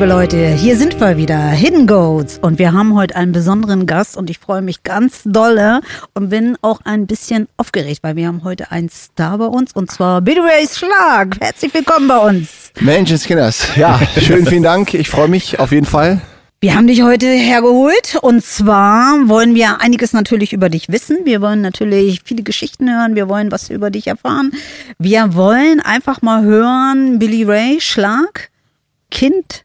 Liebe Leute, hier sind wir wieder, Hidden Goats und wir haben heute einen besonderen Gast und ich freue mich ganz dolle und bin auch ein bisschen aufgeregt, weil wir haben heute einen Star bei uns und zwar Billy Ray Schlag. Herzlich willkommen bei uns. Menschenskinders, ja, schön, vielen Dank. Ich freue mich auf jeden Fall. Wir haben dich heute hergeholt und zwar wollen wir einiges natürlich über dich wissen. Wir wollen natürlich viele Geschichten hören. Wir wollen was über dich erfahren. Wir wollen einfach mal hören, Billy Ray Schlag Kind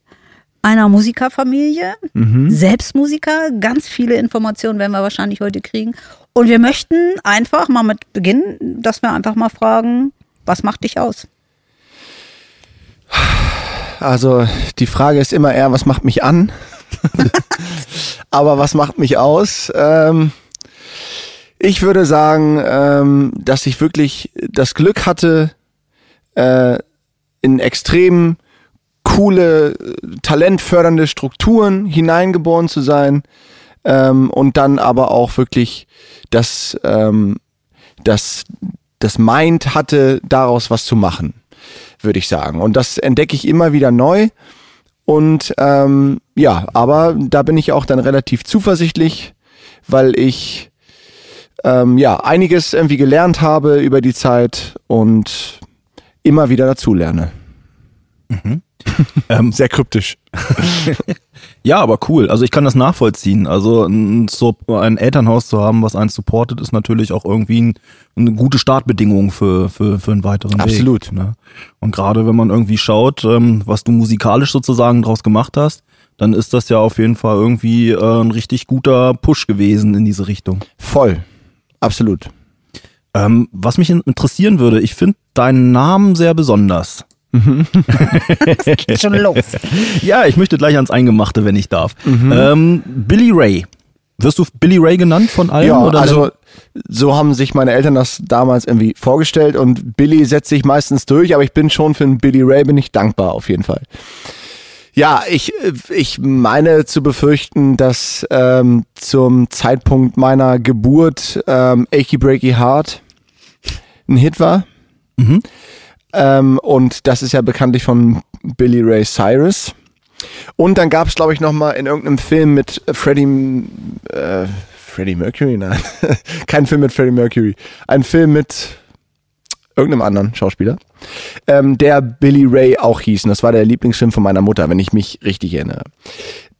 einer Musikerfamilie, mhm. selbst Musiker. Ganz viele Informationen werden wir wahrscheinlich heute kriegen. Und wir möchten einfach mal mit beginnen, dass wir einfach mal fragen, was macht dich aus? Also die Frage ist immer eher, was macht mich an? Aber was macht mich aus? Ähm, ich würde sagen, ähm, dass ich wirklich das Glück hatte, äh, in extremen coole, talentfördernde Strukturen hineingeboren zu sein ähm, und dann aber auch wirklich das, ähm, das, das Mind hatte, daraus was zu machen, würde ich sagen. Und das entdecke ich immer wieder neu. Und ähm, ja, aber da bin ich auch dann relativ zuversichtlich, weil ich ähm, ja einiges irgendwie gelernt habe über die Zeit und immer wieder dazulerne. Mhm. ähm, Sehr kryptisch. ja, aber cool. Also ich kann das nachvollziehen. Also ein, ein Elternhaus zu haben, was einen supportet, ist natürlich auch irgendwie ein, eine gute Startbedingung für, für, für einen weiteren Absolut. Weg. Ne? Und gerade wenn man irgendwie schaut, ähm, was du musikalisch sozusagen draus gemacht hast, dann ist das ja auf jeden Fall irgendwie äh, ein richtig guter Push gewesen in diese Richtung. Voll. Absolut. Ähm, was mich interessieren würde, ich finde deinen Namen sehr besonders. Mhm. das geht schon los. Ja, ich möchte gleich ans Eingemachte, wenn ich darf. Mhm. Ähm, Billy Ray. Wirst du Billy Ray genannt von allen? Ja, oder also so haben sich meine Eltern das damals irgendwie vorgestellt und Billy setzt sich meistens durch, aber ich bin schon für einen Billy Ray bin ich dankbar auf jeden Fall. Ja, ich, ich meine zu befürchten, dass ähm, zum Zeitpunkt meiner Geburt ähm, Achy Breaky Heart ein Hit war. Mhm. Ähm, und das ist ja bekanntlich von Billy Ray Cyrus. Und dann gab es, glaube ich, noch mal in irgendeinem Film mit Freddie, äh, Freddie Mercury? Nein, kein Film mit Freddie Mercury. Ein Film mit irgendeinem anderen Schauspieler, ähm, der Billy Ray auch hieß. Und das war der Lieblingsfilm von meiner Mutter, wenn ich mich richtig erinnere.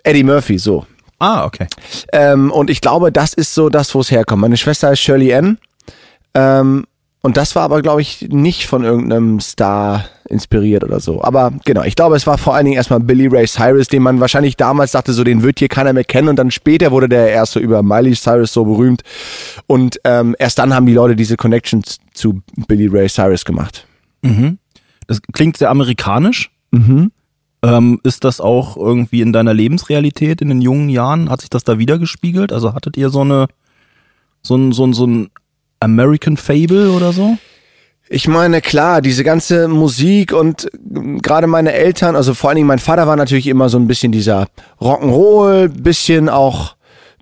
Eddie Murphy, so. Ah, okay. Ähm, und ich glaube, das ist so das, wo es herkommt. Meine Schwester ist Shirley Ann. Ähm, und das war aber, glaube ich, nicht von irgendeinem Star inspiriert oder so. Aber genau, ich glaube, es war vor allen Dingen erstmal Billy Ray Cyrus, den man wahrscheinlich damals dachte, so den wird hier keiner mehr kennen. Und dann später wurde der erst so über Miley Cyrus so berühmt. Und ähm, erst dann haben die Leute diese Connections zu Billy Ray Cyrus gemacht. Mhm. Das klingt sehr amerikanisch. Mhm. Ähm, ist das auch irgendwie in deiner Lebensrealität in den jungen Jahren? Hat sich das da wieder gespiegelt? Also hattet ihr so eine so ein, so ein, so ein American Fable oder so? Ich meine, klar, diese ganze Musik und gerade meine Eltern, also vor allen Dingen mein Vater war natürlich immer so ein bisschen dieser Rock'n'Roll, bisschen auch,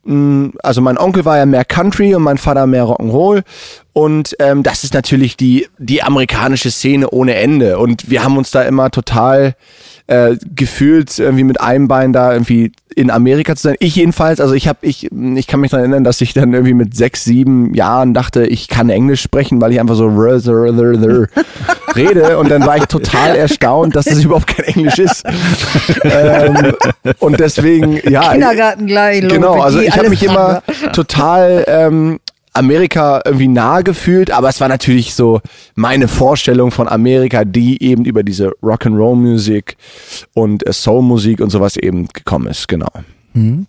mm, also mein Onkel war ja mehr Country und mein Vater mehr Rock'n'Roll und ähm, das ist natürlich die, die amerikanische Szene ohne Ende und wir haben uns da immer total äh, gefühlt irgendwie mit einem Bein da irgendwie in Amerika zu sein. Ich jedenfalls, also ich habe, ich, ich kann mich daran erinnern, dass ich dann irgendwie mit sechs, sieben Jahren dachte, ich kann Englisch sprechen, weil ich einfach so rede und dann war ich total erstaunt, dass das überhaupt kein Englisch ist. ähm, und deswegen, ja. Kindergarten gleich. Genau, also ich habe mich immer total ähm, Amerika irgendwie nahe gefühlt, aber es war natürlich so meine Vorstellung von Amerika, die eben über diese Rock'n'Roll-Musik und äh, Soul-Musik und sowas eben gekommen ist, genau. Mhm.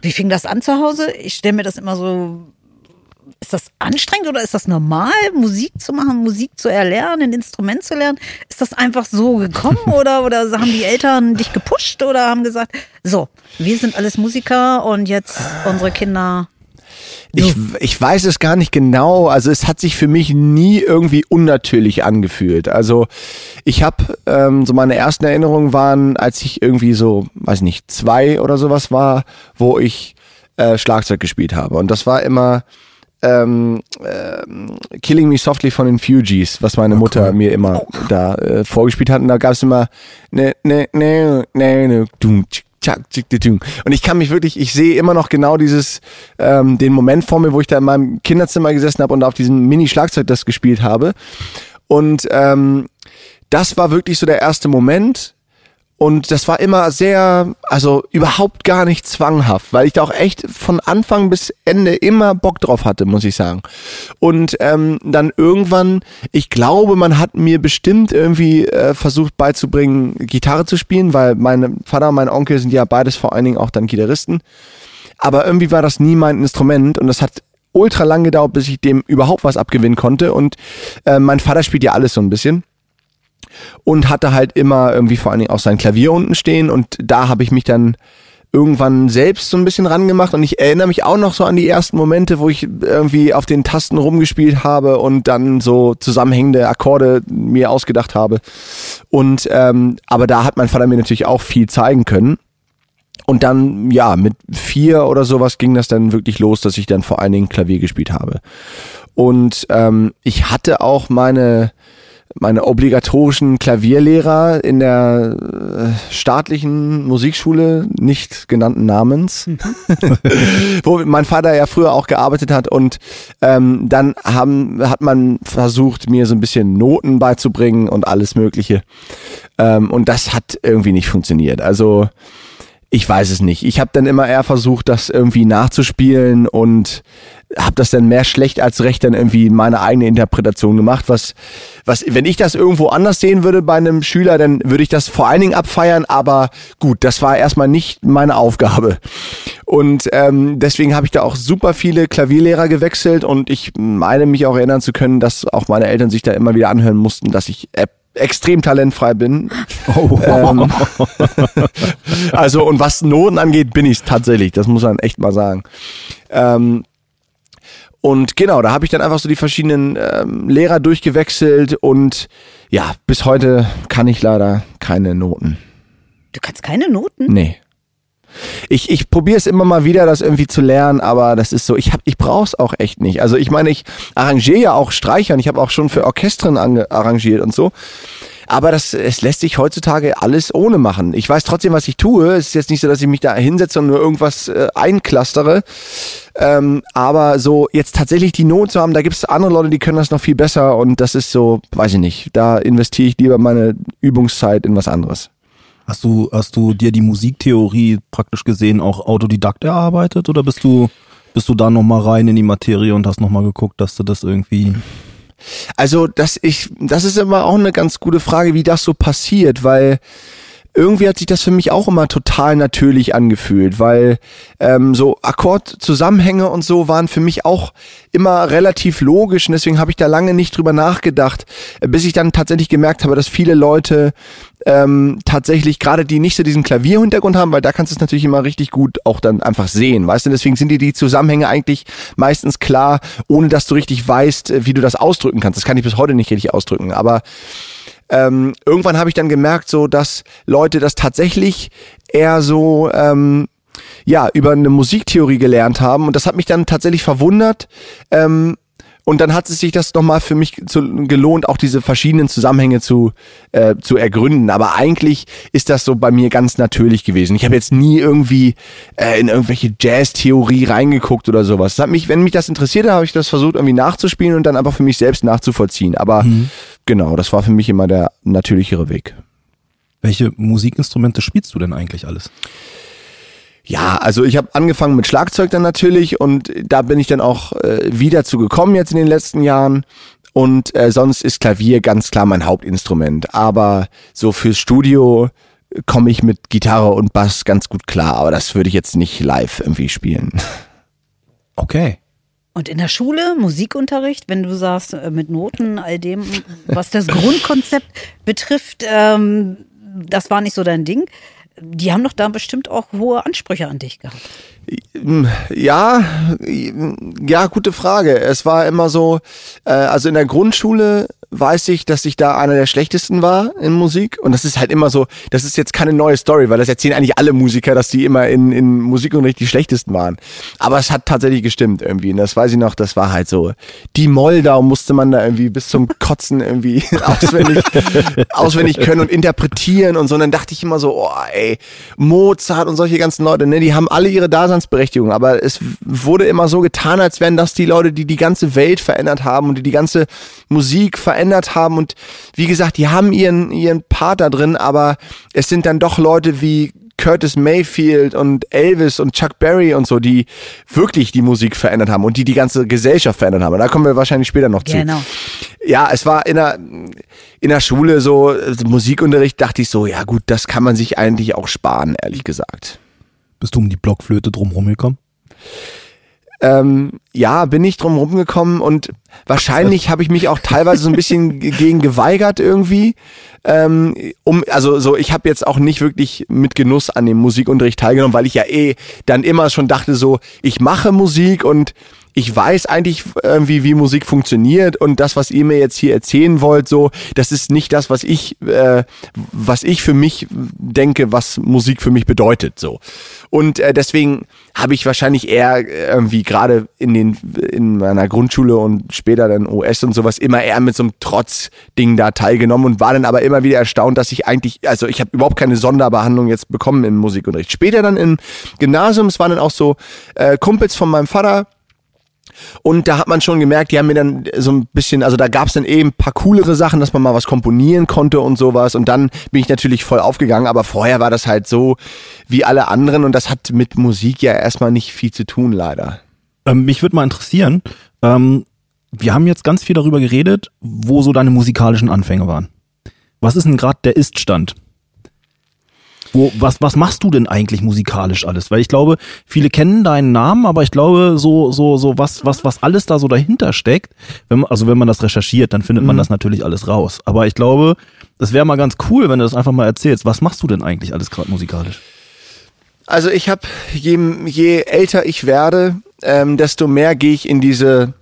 Wie fing das an zu Hause? Ich stelle mir das immer so. Ist das anstrengend oder ist das normal, Musik zu machen, Musik zu erlernen, ein Instrument zu lernen? Ist das einfach so gekommen oder, oder haben die Eltern dich gepusht oder haben gesagt, so, wir sind alles Musiker und jetzt unsere Kinder ich, ich weiß es gar nicht genau. Also es hat sich für mich nie irgendwie unnatürlich angefühlt. Also ich habe ähm, so meine ersten Erinnerungen waren, als ich irgendwie so, weiß nicht, zwei oder sowas war, wo ich äh, Schlagzeug gespielt habe. Und das war immer ähm, ähm, Killing Me Softly von den Fugees, was meine Mutter cool. mir immer da äh, vorgespielt hat. Und da gab es immer ne, ne, ne, ne, ne, dum, tschik, tschak, tschik, tschik, und ich kann mich wirklich, ich sehe immer noch genau dieses, ähm, den Moment vor mir, wo ich da in meinem Kinderzimmer gesessen habe und auf diesem Mini-Schlagzeug das gespielt habe. Und ähm, das war wirklich so der erste Moment. Und das war immer sehr, also überhaupt gar nicht zwanghaft, weil ich da auch echt von Anfang bis Ende immer Bock drauf hatte, muss ich sagen. Und ähm, dann irgendwann, ich glaube, man hat mir bestimmt irgendwie äh, versucht beizubringen, Gitarre zu spielen, weil mein Vater und mein Onkel sind ja beides vor allen Dingen auch dann Gitarristen. Aber irgendwie war das nie mein Instrument und das hat ultra lang gedauert, bis ich dem überhaupt was abgewinnen konnte. Und äh, mein Vater spielt ja alles so ein bisschen und hatte halt immer irgendwie vor allen Dingen auch sein Klavier unten stehen und da habe ich mich dann irgendwann selbst so ein bisschen rangemacht und ich erinnere mich auch noch so an die ersten Momente, wo ich irgendwie auf den Tasten rumgespielt habe und dann so zusammenhängende Akkorde mir ausgedacht habe. Und ähm, aber da hat mein Vater mir natürlich auch viel zeigen können. Und dann, ja, mit vier oder sowas ging das dann wirklich los, dass ich dann vor allen Dingen Klavier gespielt habe. Und ähm, ich hatte auch meine meine obligatorischen Klavierlehrer in der äh, staatlichen Musikschule, nicht genannten Namens, wo mein Vater ja früher auch gearbeitet hat und ähm, dann haben, hat man versucht, mir so ein bisschen Noten beizubringen und alles Mögliche. Ähm, und das hat irgendwie nicht funktioniert. Also ich weiß es nicht. Ich habe dann immer eher versucht, das irgendwie nachzuspielen und habe das dann mehr schlecht als recht dann irgendwie meine eigene Interpretation gemacht. Was, was, wenn ich das irgendwo anders sehen würde bei einem Schüler, dann würde ich das vor allen Dingen abfeiern. Aber gut, das war erstmal nicht meine Aufgabe. Und ähm, deswegen habe ich da auch super viele Klavierlehrer gewechselt und ich meine mich auch erinnern zu können, dass auch meine Eltern sich da immer wieder anhören mussten, dass ich äh, extrem talentfrei bin. Oh. Ähm, also und was Noten angeht, bin ich tatsächlich. Das muss man echt mal sagen. Ähm, und genau, da habe ich dann einfach so die verschiedenen ähm, Lehrer durchgewechselt und ja, bis heute kann ich leider keine Noten. Du kannst keine Noten? Nee. Ich, ich probiere es immer mal wieder, das irgendwie zu lernen, aber das ist so, ich, hab, ich brauche es auch echt nicht. Also ich meine, ich arrangiere ja auch Streichern, ich habe auch schon für Orchestern ange arrangiert und so. Aber das, es lässt sich heutzutage alles ohne machen. Ich weiß trotzdem, was ich tue. Es ist jetzt nicht so, dass ich mich da hinsetze und nur irgendwas äh, einklastere. Ähm, aber so jetzt tatsächlich die Not zu haben, da gibt es andere Leute, die können das noch viel besser und das ist so, weiß ich nicht, da investiere ich lieber meine Übungszeit in was anderes. Hast du, hast du dir die Musiktheorie praktisch gesehen auch autodidakt erarbeitet oder bist du, bist du da nochmal rein in die Materie und hast nochmal geguckt, dass du das irgendwie. Also, das ich, das ist immer auch eine ganz gute Frage, wie das so passiert, weil irgendwie hat sich das für mich auch immer total natürlich angefühlt, weil ähm, so Akkordzusammenhänge und so waren für mich auch immer relativ logisch und deswegen habe ich da lange nicht drüber nachgedacht, bis ich dann tatsächlich gemerkt habe, dass viele Leute ähm, tatsächlich gerade die nicht so diesen Klavierhintergrund haben, weil da kannst du es natürlich immer richtig gut auch dann einfach sehen, weißt du? Deswegen sind dir die Zusammenhänge eigentlich meistens klar, ohne dass du richtig weißt, wie du das ausdrücken kannst. Das kann ich bis heute nicht richtig ausdrücken, aber ähm, irgendwann habe ich dann gemerkt, so dass Leute das tatsächlich eher so ähm, ja über eine Musiktheorie gelernt haben und das hat mich dann tatsächlich verwundert. Ähm, und dann hat es sich das nochmal für mich zu, gelohnt, auch diese verschiedenen Zusammenhänge zu, äh, zu ergründen. Aber eigentlich ist das so bei mir ganz natürlich gewesen. Ich habe jetzt nie irgendwie äh, in irgendwelche Jazz-Theorie reingeguckt oder sowas. Das hat mich, wenn mich das interessierte, habe ich das versucht irgendwie nachzuspielen und dann einfach für mich selbst nachzuvollziehen. Aber Mhm. genau, das war für mich immer der natürlichere Weg. Welche Musikinstrumente spielst du denn eigentlich alles? Ja, also ich habe angefangen mit Schlagzeug dann natürlich und da bin ich dann auch äh, wieder zu gekommen jetzt in den letzten Jahren. Und äh, sonst ist Klavier ganz klar mein Hauptinstrument. Aber so fürs Studio komme ich mit Gitarre und Bass ganz gut klar. Aber das würde ich jetzt nicht live irgendwie spielen. Okay. Und in der Schule, Musikunterricht, wenn du sagst, äh, mit Noten, all dem, was das Grundkonzept betrifft, ähm, das war nicht so dein Ding. Die haben doch da bestimmt auch hohe Ansprüche an dich gehabt. Ja, ja, gute Frage. Es war immer so, äh, also in der Grundschule weiß ich, dass ich da einer der schlechtesten war in Musik. Und das ist halt immer so, das ist jetzt keine neue Story, weil das erzählen eigentlich alle Musiker, dass die immer in, in Musikunterricht die schlechtesten waren. Aber es hat tatsächlich gestimmt irgendwie. Und das weiß ich noch, das war halt so. Die Moldau musste man da irgendwie bis zum Kotzen irgendwie auswendig, auswendig können und interpretieren und so. Und dann dachte ich immer so, oh ey, Mozart und solche ganzen Leute, ne, die haben alle ihre Daseinsberechtigung. Aber es wurde immer so getan, als wären das die Leute, die die ganze Welt verändert haben und die die ganze Musik verändert haben. Und wie gesagt, die haben ihren, ihren Part da drin, aber es sind dann doch Leute wie Curtis Mayfield und Elvis und Chuck Berry und so, die wirklich die Musik verändert haben und die die ganze Gesellschaft verändert haben. Und da kommen wir wahrscheinlich später noch zu. Genau. Ja, es war in der, in der Schule so, Musikunterricht dachte ich so, ja gut, das kann man sich eigentlich auch sparen, ehrlich gesagt. Bist du um die Blockflöte drumherum gekommen? Ähm, ja, bin ich drum rumgekommen und wahrscheinlich habe ich mich auch teilweise so ein bisschen gegen geweigert irgendwie. Ähm, um, also so, ich habe jetzt auch nicht wirklich mit Genuss an dem Musikunterricht teilgenommen, weil ich ja eh dann immer schon dachte so, ich mache Musik und ich weiß eigentlich irgendwie, wie Musik funktioniert und das, was ihr mir jetzt hier erzählen wollt, so, das ist nicht das, was ich, äh, was ich für mich denke, was Musik für mich bedeutet, so. Und äh, deswegen habe ich wahrscheinlich eher irgendwie gerade in den in meiner Grundschule und später dann OS und sowas immer eher mit so einem Trotzding da teilgenommen und war dann aber immer wieder erstaunt, dass ich eigentlich, also ich habe überhaupt keine Sonderbehandlung jetzt bekommen im Musikunterricht. Später dann im Gymnasium, es waren dann auch so äh, Kumpels von meinem Vater, und da hat man schon gemerkt, die haben mir dann so ein bisschen, also da gab es dann eben ein paar coolere Sachen, dass man mal was komponieren konnte und sowas. Und dann bin ich natürlich voll aufgegangen, aber vorher war das halt so wie alle anderen und das hat mit Musik ja erstmal nicht viel zu tun, leider. Ähm, mich würde mal interessieren, ähm, wir haben jetzt ganz viel darüber geredet, wo so deine musikalischen Anfänge waren. Was ist denn gerade der Iststand? Wo, was, was machst du denn eigentlich musikalisch alles? Weil ich glaube, viele kennen deinen Namen, aber ich glaube, so, so, so, was, was, was alles da so dahinter steckt, wenn man, also wenn man das recherchiert, dann findet man Mhm. das natürlich alles raus. Aber ich glaube, das wäre mal ganz cool, wenn du das einfach mal erzählst. Was machst du denn eigentlich alles gerade musikalisch? Also ich habe, je, je älter ich werde, ähm, desto mehr gehe ich in diese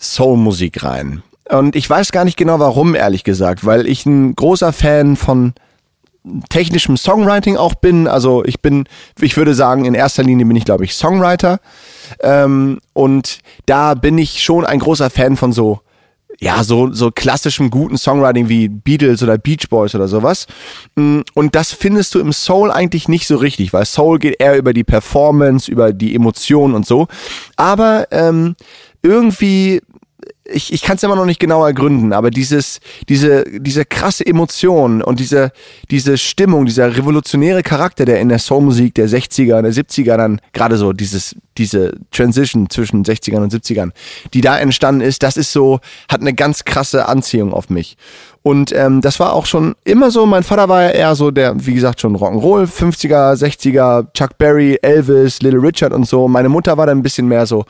Soul-Musik rein. Und ich weiß gar nicht genau warum, ehrlich gesagt, weil ich ein großer Fan von technischem Songwriting auch bin. Also ich bin, ich würde sagen, in erster Linie bin ich, glaube ich, Songwriter. Ähm, und da bin ich schon ein großer Fan von so, ja, so, so klassischem guten Songwriting wie Beatles oder Beach Boys oder sowas. Mm, Und das findest du im Soul eigentlich nicht so richtig, weil Soul geht eher über die Performance, über die Emotionen und so. Aber ähm, irgendwie ich, ich kann es immer noch nicht genau ergründen, aber dieses, diese, diese krasse Emotion und diese, diese Stimmung, dieser revolutionäre Charakter, der in der Soulmusik der 60er und der 70er dann gerade so dieses, diese Transition zwischen 60ern und 70ern, die da entstanden ist, das ist so, hat eine ganz krasse Anziehung auf mich. Und ähm, das war auch schon immer so. Mein Vater war ja eher so der, wie gesagt, schon Rock'n'Roll, 50er, 60er, Chuck Berry, Elvis, Little Richard und so. Meine Mutter war dann ein bisschen mehr so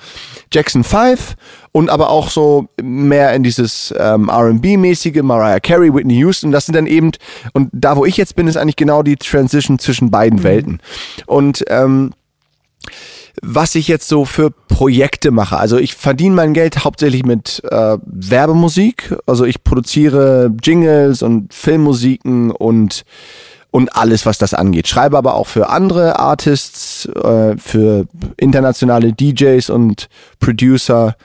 Jackson 5 und aber auch so mehr in dieses ähm, R&B-mäßige, Mariah Carey, Whitney Houston. Das sind dann eben, und da wo ich jetzt bin, ist eigentlich genau die Transition zwischen beiden Welten. Und ähm, was ich jetzt so für Projekte mache. Also ich verdiene mein Geld hauptsächlich mit äh, Werbemusik. Also ich produziere Jingles und Filmmusiken und und alles, was das angeht. Schreibe aber auch für andere Artists, äh, für internationale DJs und Producer.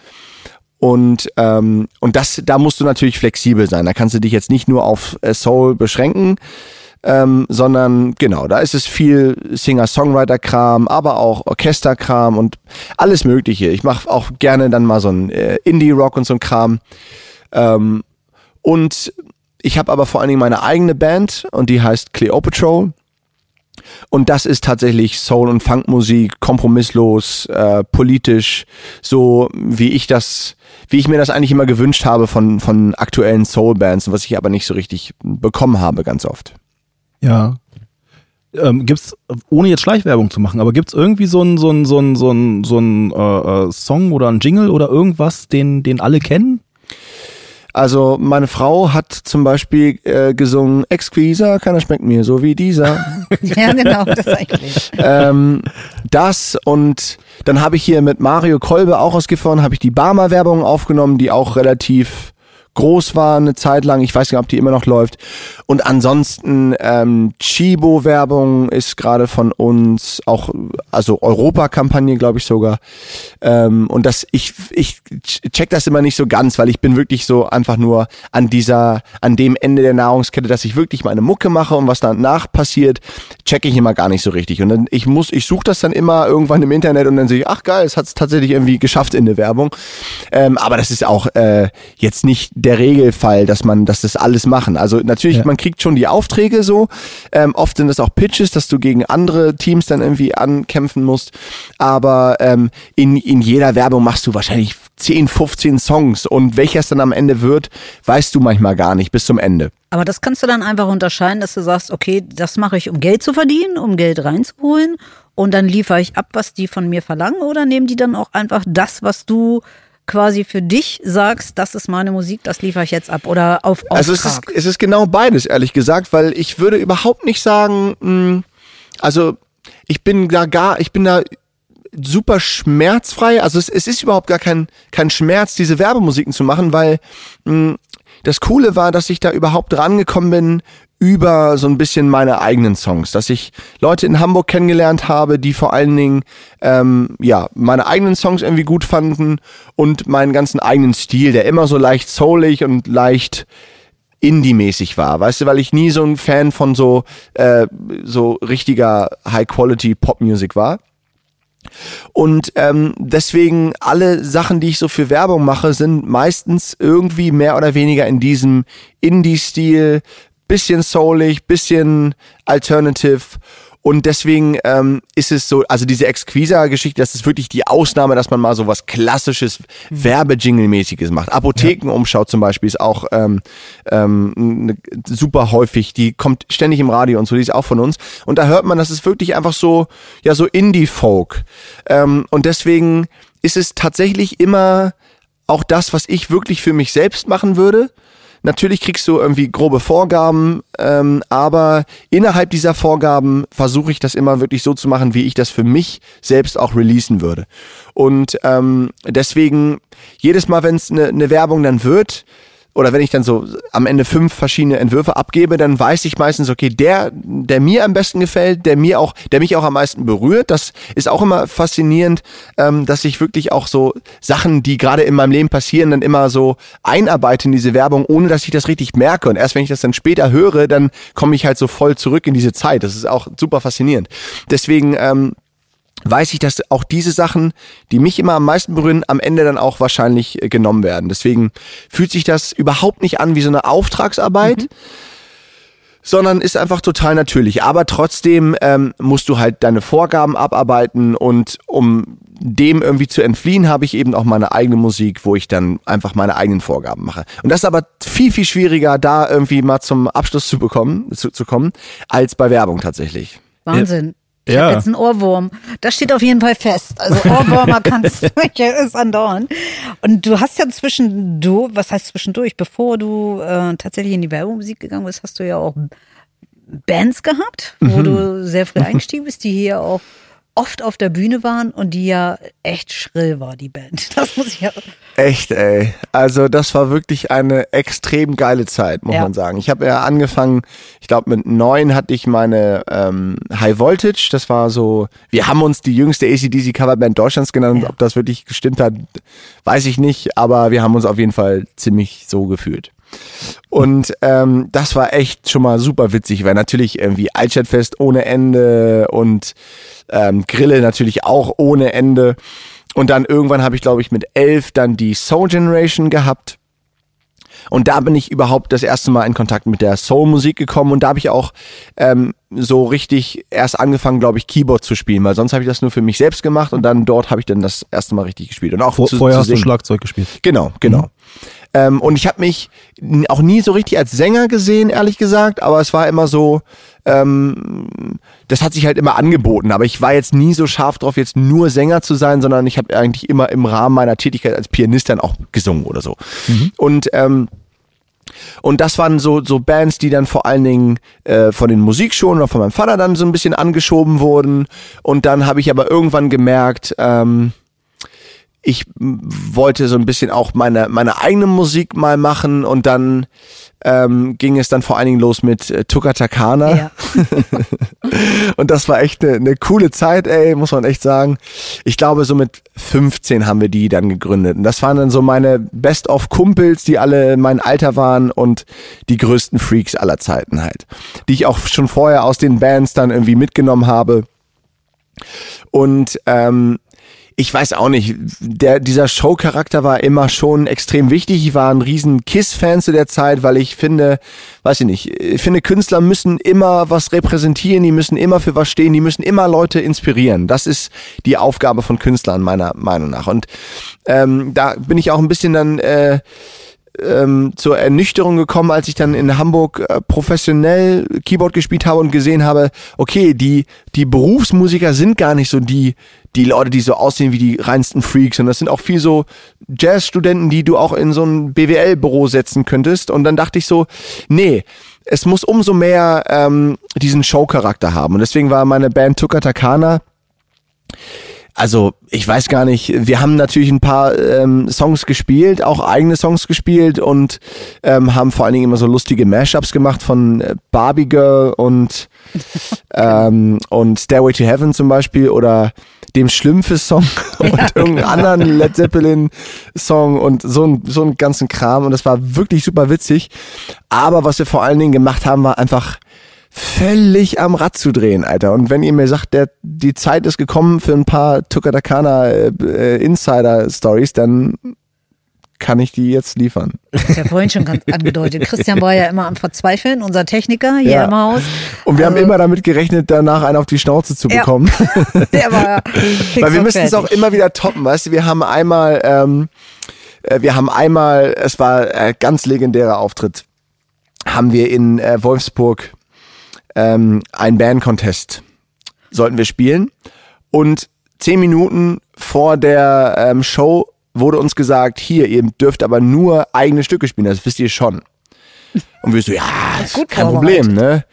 Und, ähm, und das, da musst du natürlich flexibel sein. Da kannst du dich jetzt nicht nur auf äh, Soul beschränken, ähm, sondern genau, da ist es viel Singer-Songwriter-Kram, aber auch Orchester-Kram und alles Mögliche. Ich mache auch gerne dann mal so ein äh, Indie-Rock und so ein Kram. Ähm, und ich habe aber vor allen Dingen meine eigene Band und die heißt Cleopatra. Und das ist tatsächlich Soul- und Funkmusik, kompromisslos, äh, politisch, so wie ich das, wie ich mir das eigentlich immer gewünscht habe von, von aktuellen Soul-Bands, was ich aber nicht so richtig bekommen habe ganz oft. Ja. Ähm, gibt's, ohne jetzt Schleichwerbung zu machen, aber gibt's irgendwie so ein, so ein, so ein, so ein, so äh, äh, Song oder ein Jingle oder irgendwas, den, den alle kennen? Also meine Frau hat zum Beispiel äh, gesungen, Exquisa, keiner schmeckt mir so wie dieser. Ja, genau, das eigentlich. ähm, das und dann habe ich hier mit Mario Kolbe auch aus Gifhorn, habe ich die Barmer-Werbung aufgenommen, die auch relativ groß war eine Zeit lang. Ich weiß nicht, ob die immer noch läuft. Und ansonsten ähm, Chibo-Werbung ist gerade von uns auch, also Europa-Kampagne, glaube ich sogar. Ähm, und das, ich, ich check das immer nicht so ganz, weil ich bin wirklich so einfach nur an dieser, an dem Ende der Nahrungskette, dass ich wirklich meine Mucke mache und was danach passiert, check ich immer gar nicht so richtig. Und dann ich muss, ich suche das dann immer irgendwann im Internet und dann sehe ich, ach geil, es hat es tatsächlich irgendwie geschafft in der Werbung. Ähm, aber das ist auch äh, jetzt nicht der Regelfall, dass man, dass das alles machen. Also natürlich, Ja. man kriegt schon die Aufträge so. Ähm, oft sind das auch Pitches, dass du gegen andere Teams dann irgendwie ankämpfen musst. Aber ähm, in, in jeder Werbung machst du wahrscheinlich 10, 15 Songs und welcher es dann am Ende wird, weißt du manchmal gar nicht bis zum Ende. Aber das kannst du dann einfach unterscheiden, dass du sagst, okay, das mache ich, um Geld zu verdienen, um Geld reinzuholen und dann liefere ich ab, was die von mir verlangen oder nehmen die dann auch einfach das, was du quasi für dich sagst, das ist meine Musik, das liefere ich jetzt ab oder auf Auftrag. Also es ist, es ist genau beides, ehrlich gesagt, weil ich würde überhaupt nicht sagen, mh, also ich bin da gar, ich bin da super schmerzfrei. Also es, es ist überhaupt gar kein, kein Schmerz, diese Werbemusiken zu machen, weil mh, das Coole war, dass ich da überhaupt rangekommen bin über so ein bisschen meine eigenen Songs, dass ich Leute in Hamburg kennengelernt habe, die vor allen Dingen ähm, ja meine eigenen Songs irgendwie gut fanden und meinen ganzen eigenen Stil, der immer so leicht soulig und leicht Indie-mäßig war, weißt du, weil ich nie so ein Fan von so äh, so richtiger High-Quality-Pop-Music war. Und ähm, deswegen alle Sachen, die ich so für Werbung mache, sind meistens irgendwie mehr oder weniger in diesem Indie-Stil, bisschen soulig, bisschen alternative. Und deswegen ähm, ist es so, also diese Exquisa-Geschichte, das ist wirklich die Ausnahme, dass man mal so was klassisches Werbejingle-mäßiges macht. Apothekenumschau zum Beispiel ist auch ähm, ähm, ne- super häufig. Die kommt ständig im Radio und so, die ist auch von uns. Und da hört man, das ist wirklich einfach so, ja, so Indie-Folk. Ähm, und deswegen ist es tatsächlich immer auch das, was ich wirklich für mich selbst machen würde. Natürlich kriegst du irgendwie grobe Vorgaben, ähm, aber innerhalb dieser Vorgaben versuche ich das immer wirklich so zu machen, wie ich das für mich selbst auch releasen würde. Und ähm, deswegen jedes Mal, wenn es eine ne Werbung dann wird, oder wenn ich dann so am Ende fünf verschiedene Entwürfe abgebe, dann weiß ich meistens, okay, der, der mir am besten gefällt, der mir auch, der mich auch am meisten berührt, das ist auch immer faszinierend, ähm, dass ich wirklich auch so Sachen, die gerade in meinem Leben passieren, dann immer so einarbeite in diese Werbung, ohne dass ich das richtig merke. Und erst wenn ich das dann später höre, dann komme ich halt so voll zurück in diese Zeit. Das ist auch super faszinierend. Deswegen, ähm, weiß ich, dass auch diese Sachen, die mich immer am meisten berühren, am Ende dann auch wahrscheinlich äh, genommen werden. Deswegen fühlt sich das überhaupt nicht an wie so eine Auftragsarbeit, sondern ist einfach total natürlich. Aber trotzdem ähm, musst du halt deine Vorgaben abarbeiten und um dem irgendwie zu entfliehen, habe ich eben auch meine eigene Musik, wo ich dann einfach meine eigenen Vorgaben mache. Und das ist aber viel, viel schwieriger, da irgendwie mal zum Abschluss zu bekommen, zu, zu kommen, als bei Werbung tatsächlich. Wahnsinn. Ich Ja. habe jetzt einen Ohrwurm. Das steht auf jeden Fall fest. Also Ohrwürmer kannst du ist andauern. Und du hast ja zwischendurch, was heißt zwischendurch, bevor du äh, tatsächlich in die Werbemusik gegangen bist, hast du ja auch Bands gehabt, wo du sehr früh eingestiegen bist, die hier auch oft auf der Bühne waren und die ja echt schrill war, die Band. Das muss ich ja. Echt, ey. Also das war wirklich eine extrem geile Zeit, muss Ja. man sagen. Ich habe ja angefangen, ich glaube mit neun hatte ich meine ähm, High Voltage. Das war so, wir haben uns die jüngste ACDC Coverband Deutschlands genannt. Ja. Ob das wirklich gestimmt hat, weiß ich nicht. Aber wir haben uns auf jeden Fall ziemlich so gefühlt. Und ähm, das war echt schon mal super witzig, weil natürlich irgendwie Altstadtfest ohne Ende und ähm, Grille natürlich auch ohne Ende. Und dann irgendwann habe ich, glaube ich, mit elf dann die Soul Generation gehabt. Und da bin ich überhaupt das erste Mal in Kontakt mit der Soul-Musik gekommen und da habe ich auch ähm, so richtig erst angefangen, glaube ich, Keyboard zu spielen, weil sonst habe ich das nur für mich selbst gemacht und dann dort habe ich dann das erste Mal richtig gespielt und auch Vor, zu, vorher zu hast du. Schlagzeug gespielt. Genau, genau. Ähm, und ich habe mich auch nie so richtig als Sänger gesehen, ehrlich gesagt, aber es war immer so, ähm, das hat sich halt immer angeboten, aber ich war jetzt nie so scharf drauf, jetzt nur Sänger zu sein, sondern ich habe eigentlich immer im Rahmen meiner Tätigkeit als Pianist dann auch gesungen oder so. Und ähm, und das waren so, so Bands, die dann vor allen Dingen äh, von den Musikschulen oder von meinem Vater dann so ein bisschen angeschoben wurden. Und dann habe ich aber irgendwann gemerkt, ähm, ich wollte so ein bisschen auch meine, meine eigene Musik mal machen und dann ähm, ging es dann vor allen Dingen los mit äh, Tukatakana. Ja. und das war echt eine, eine coole Zeit, ey, muss man echt sagen. Ich glaube, so mit 15 haben wir die dann gegründet. Und das waren dann so meine Best-of-Kumpels, die alle mein Alter waren und die größten Freaks aller Zeiten halt. Die ich auch schon vorher aus den Bands dann irgendwie mitgenommen habe. Und ähm, ich weiß auch nicht, der, dieser Show-Charakter war immer schon extrem wichtig. Ich war ein riesen Kiss-Fan zu der Zeit, weil ich finde, weiß ich nicht, ich finde Künstler müssen immer was repräsentieren, die müssen immer für was stehen, die müssen immer Leute inspirieren. Das ist die Aufgabe von Künstlern meiner Meinung nach. Und ähm, da bin ich auch ein bisschen dann äh, ähm, zur Ernüchterung gekommen, als ich dann in Hamburg äh, professionell Keyboard gespielt habe und gesehen habe, okay, die, die Berufsmusiker sind gar nicht so die, die Leute, die so aussehen wie die reinsten Freaks. Und das sind auch viel so Jazzstudenten, die du auch in so ein BWL-Büro setzen könntest. Und dann dachte ich so, nee, es muss umso mehr ähm, diesen Show-Charakter haben. Und deswegen war meine Band Tuka Takana also ich weiß gar nicht, wir haben natürlich ein paar ähm, Songs gespielt, auch eigene Songs gespielt und ähm, haben vor allen Dingen immer so lustige Mashups gemacht von äh, Barbie Girl und, ähm, und Stairway to Heaven zum Beispiel oder dem Schlümpfe-Song und ja, irgendeinen genau. anderen Led Zeppelin-Song und so ein, so einen ganzen Kram und das war wirklich super witzig. Aber was wir vor allen Dingen gemacht haben, war einfach völlig am Rad zu drehen, Alter. Und wenn ihr mir sagt, der, die Zeit ist gekommen für ein paar Tukadakana äh, äh, Insider-Stories, dann kann ich die jetzt liefern. Das ist ja vorhin schon ganz angedeutet. Christian war ja immer am Verzweifeln, unser Techniker hier ja. im Haus. Und wir also, haben immer damit gerechnet, danach einen auf die Schnauze zu bekommen. Ja. Der war ja Weil wir müssen es auch immer wieder toppen, weißt du, wir haben einmal, ähm, äh, wir haben einmal, es war ein ganz legendärer Auftritt, haben wir in äh, Wolfsburg ähm, ein Band-Contest sollten wir spielen. Und zehn Minuten vor der ähm, Show wurde uns gesagt, hier, ihr dürft aber nur eigene Stücke spielen, das wisst ihr schon. Und wir so, ja, ist Gut kein Problem, ne?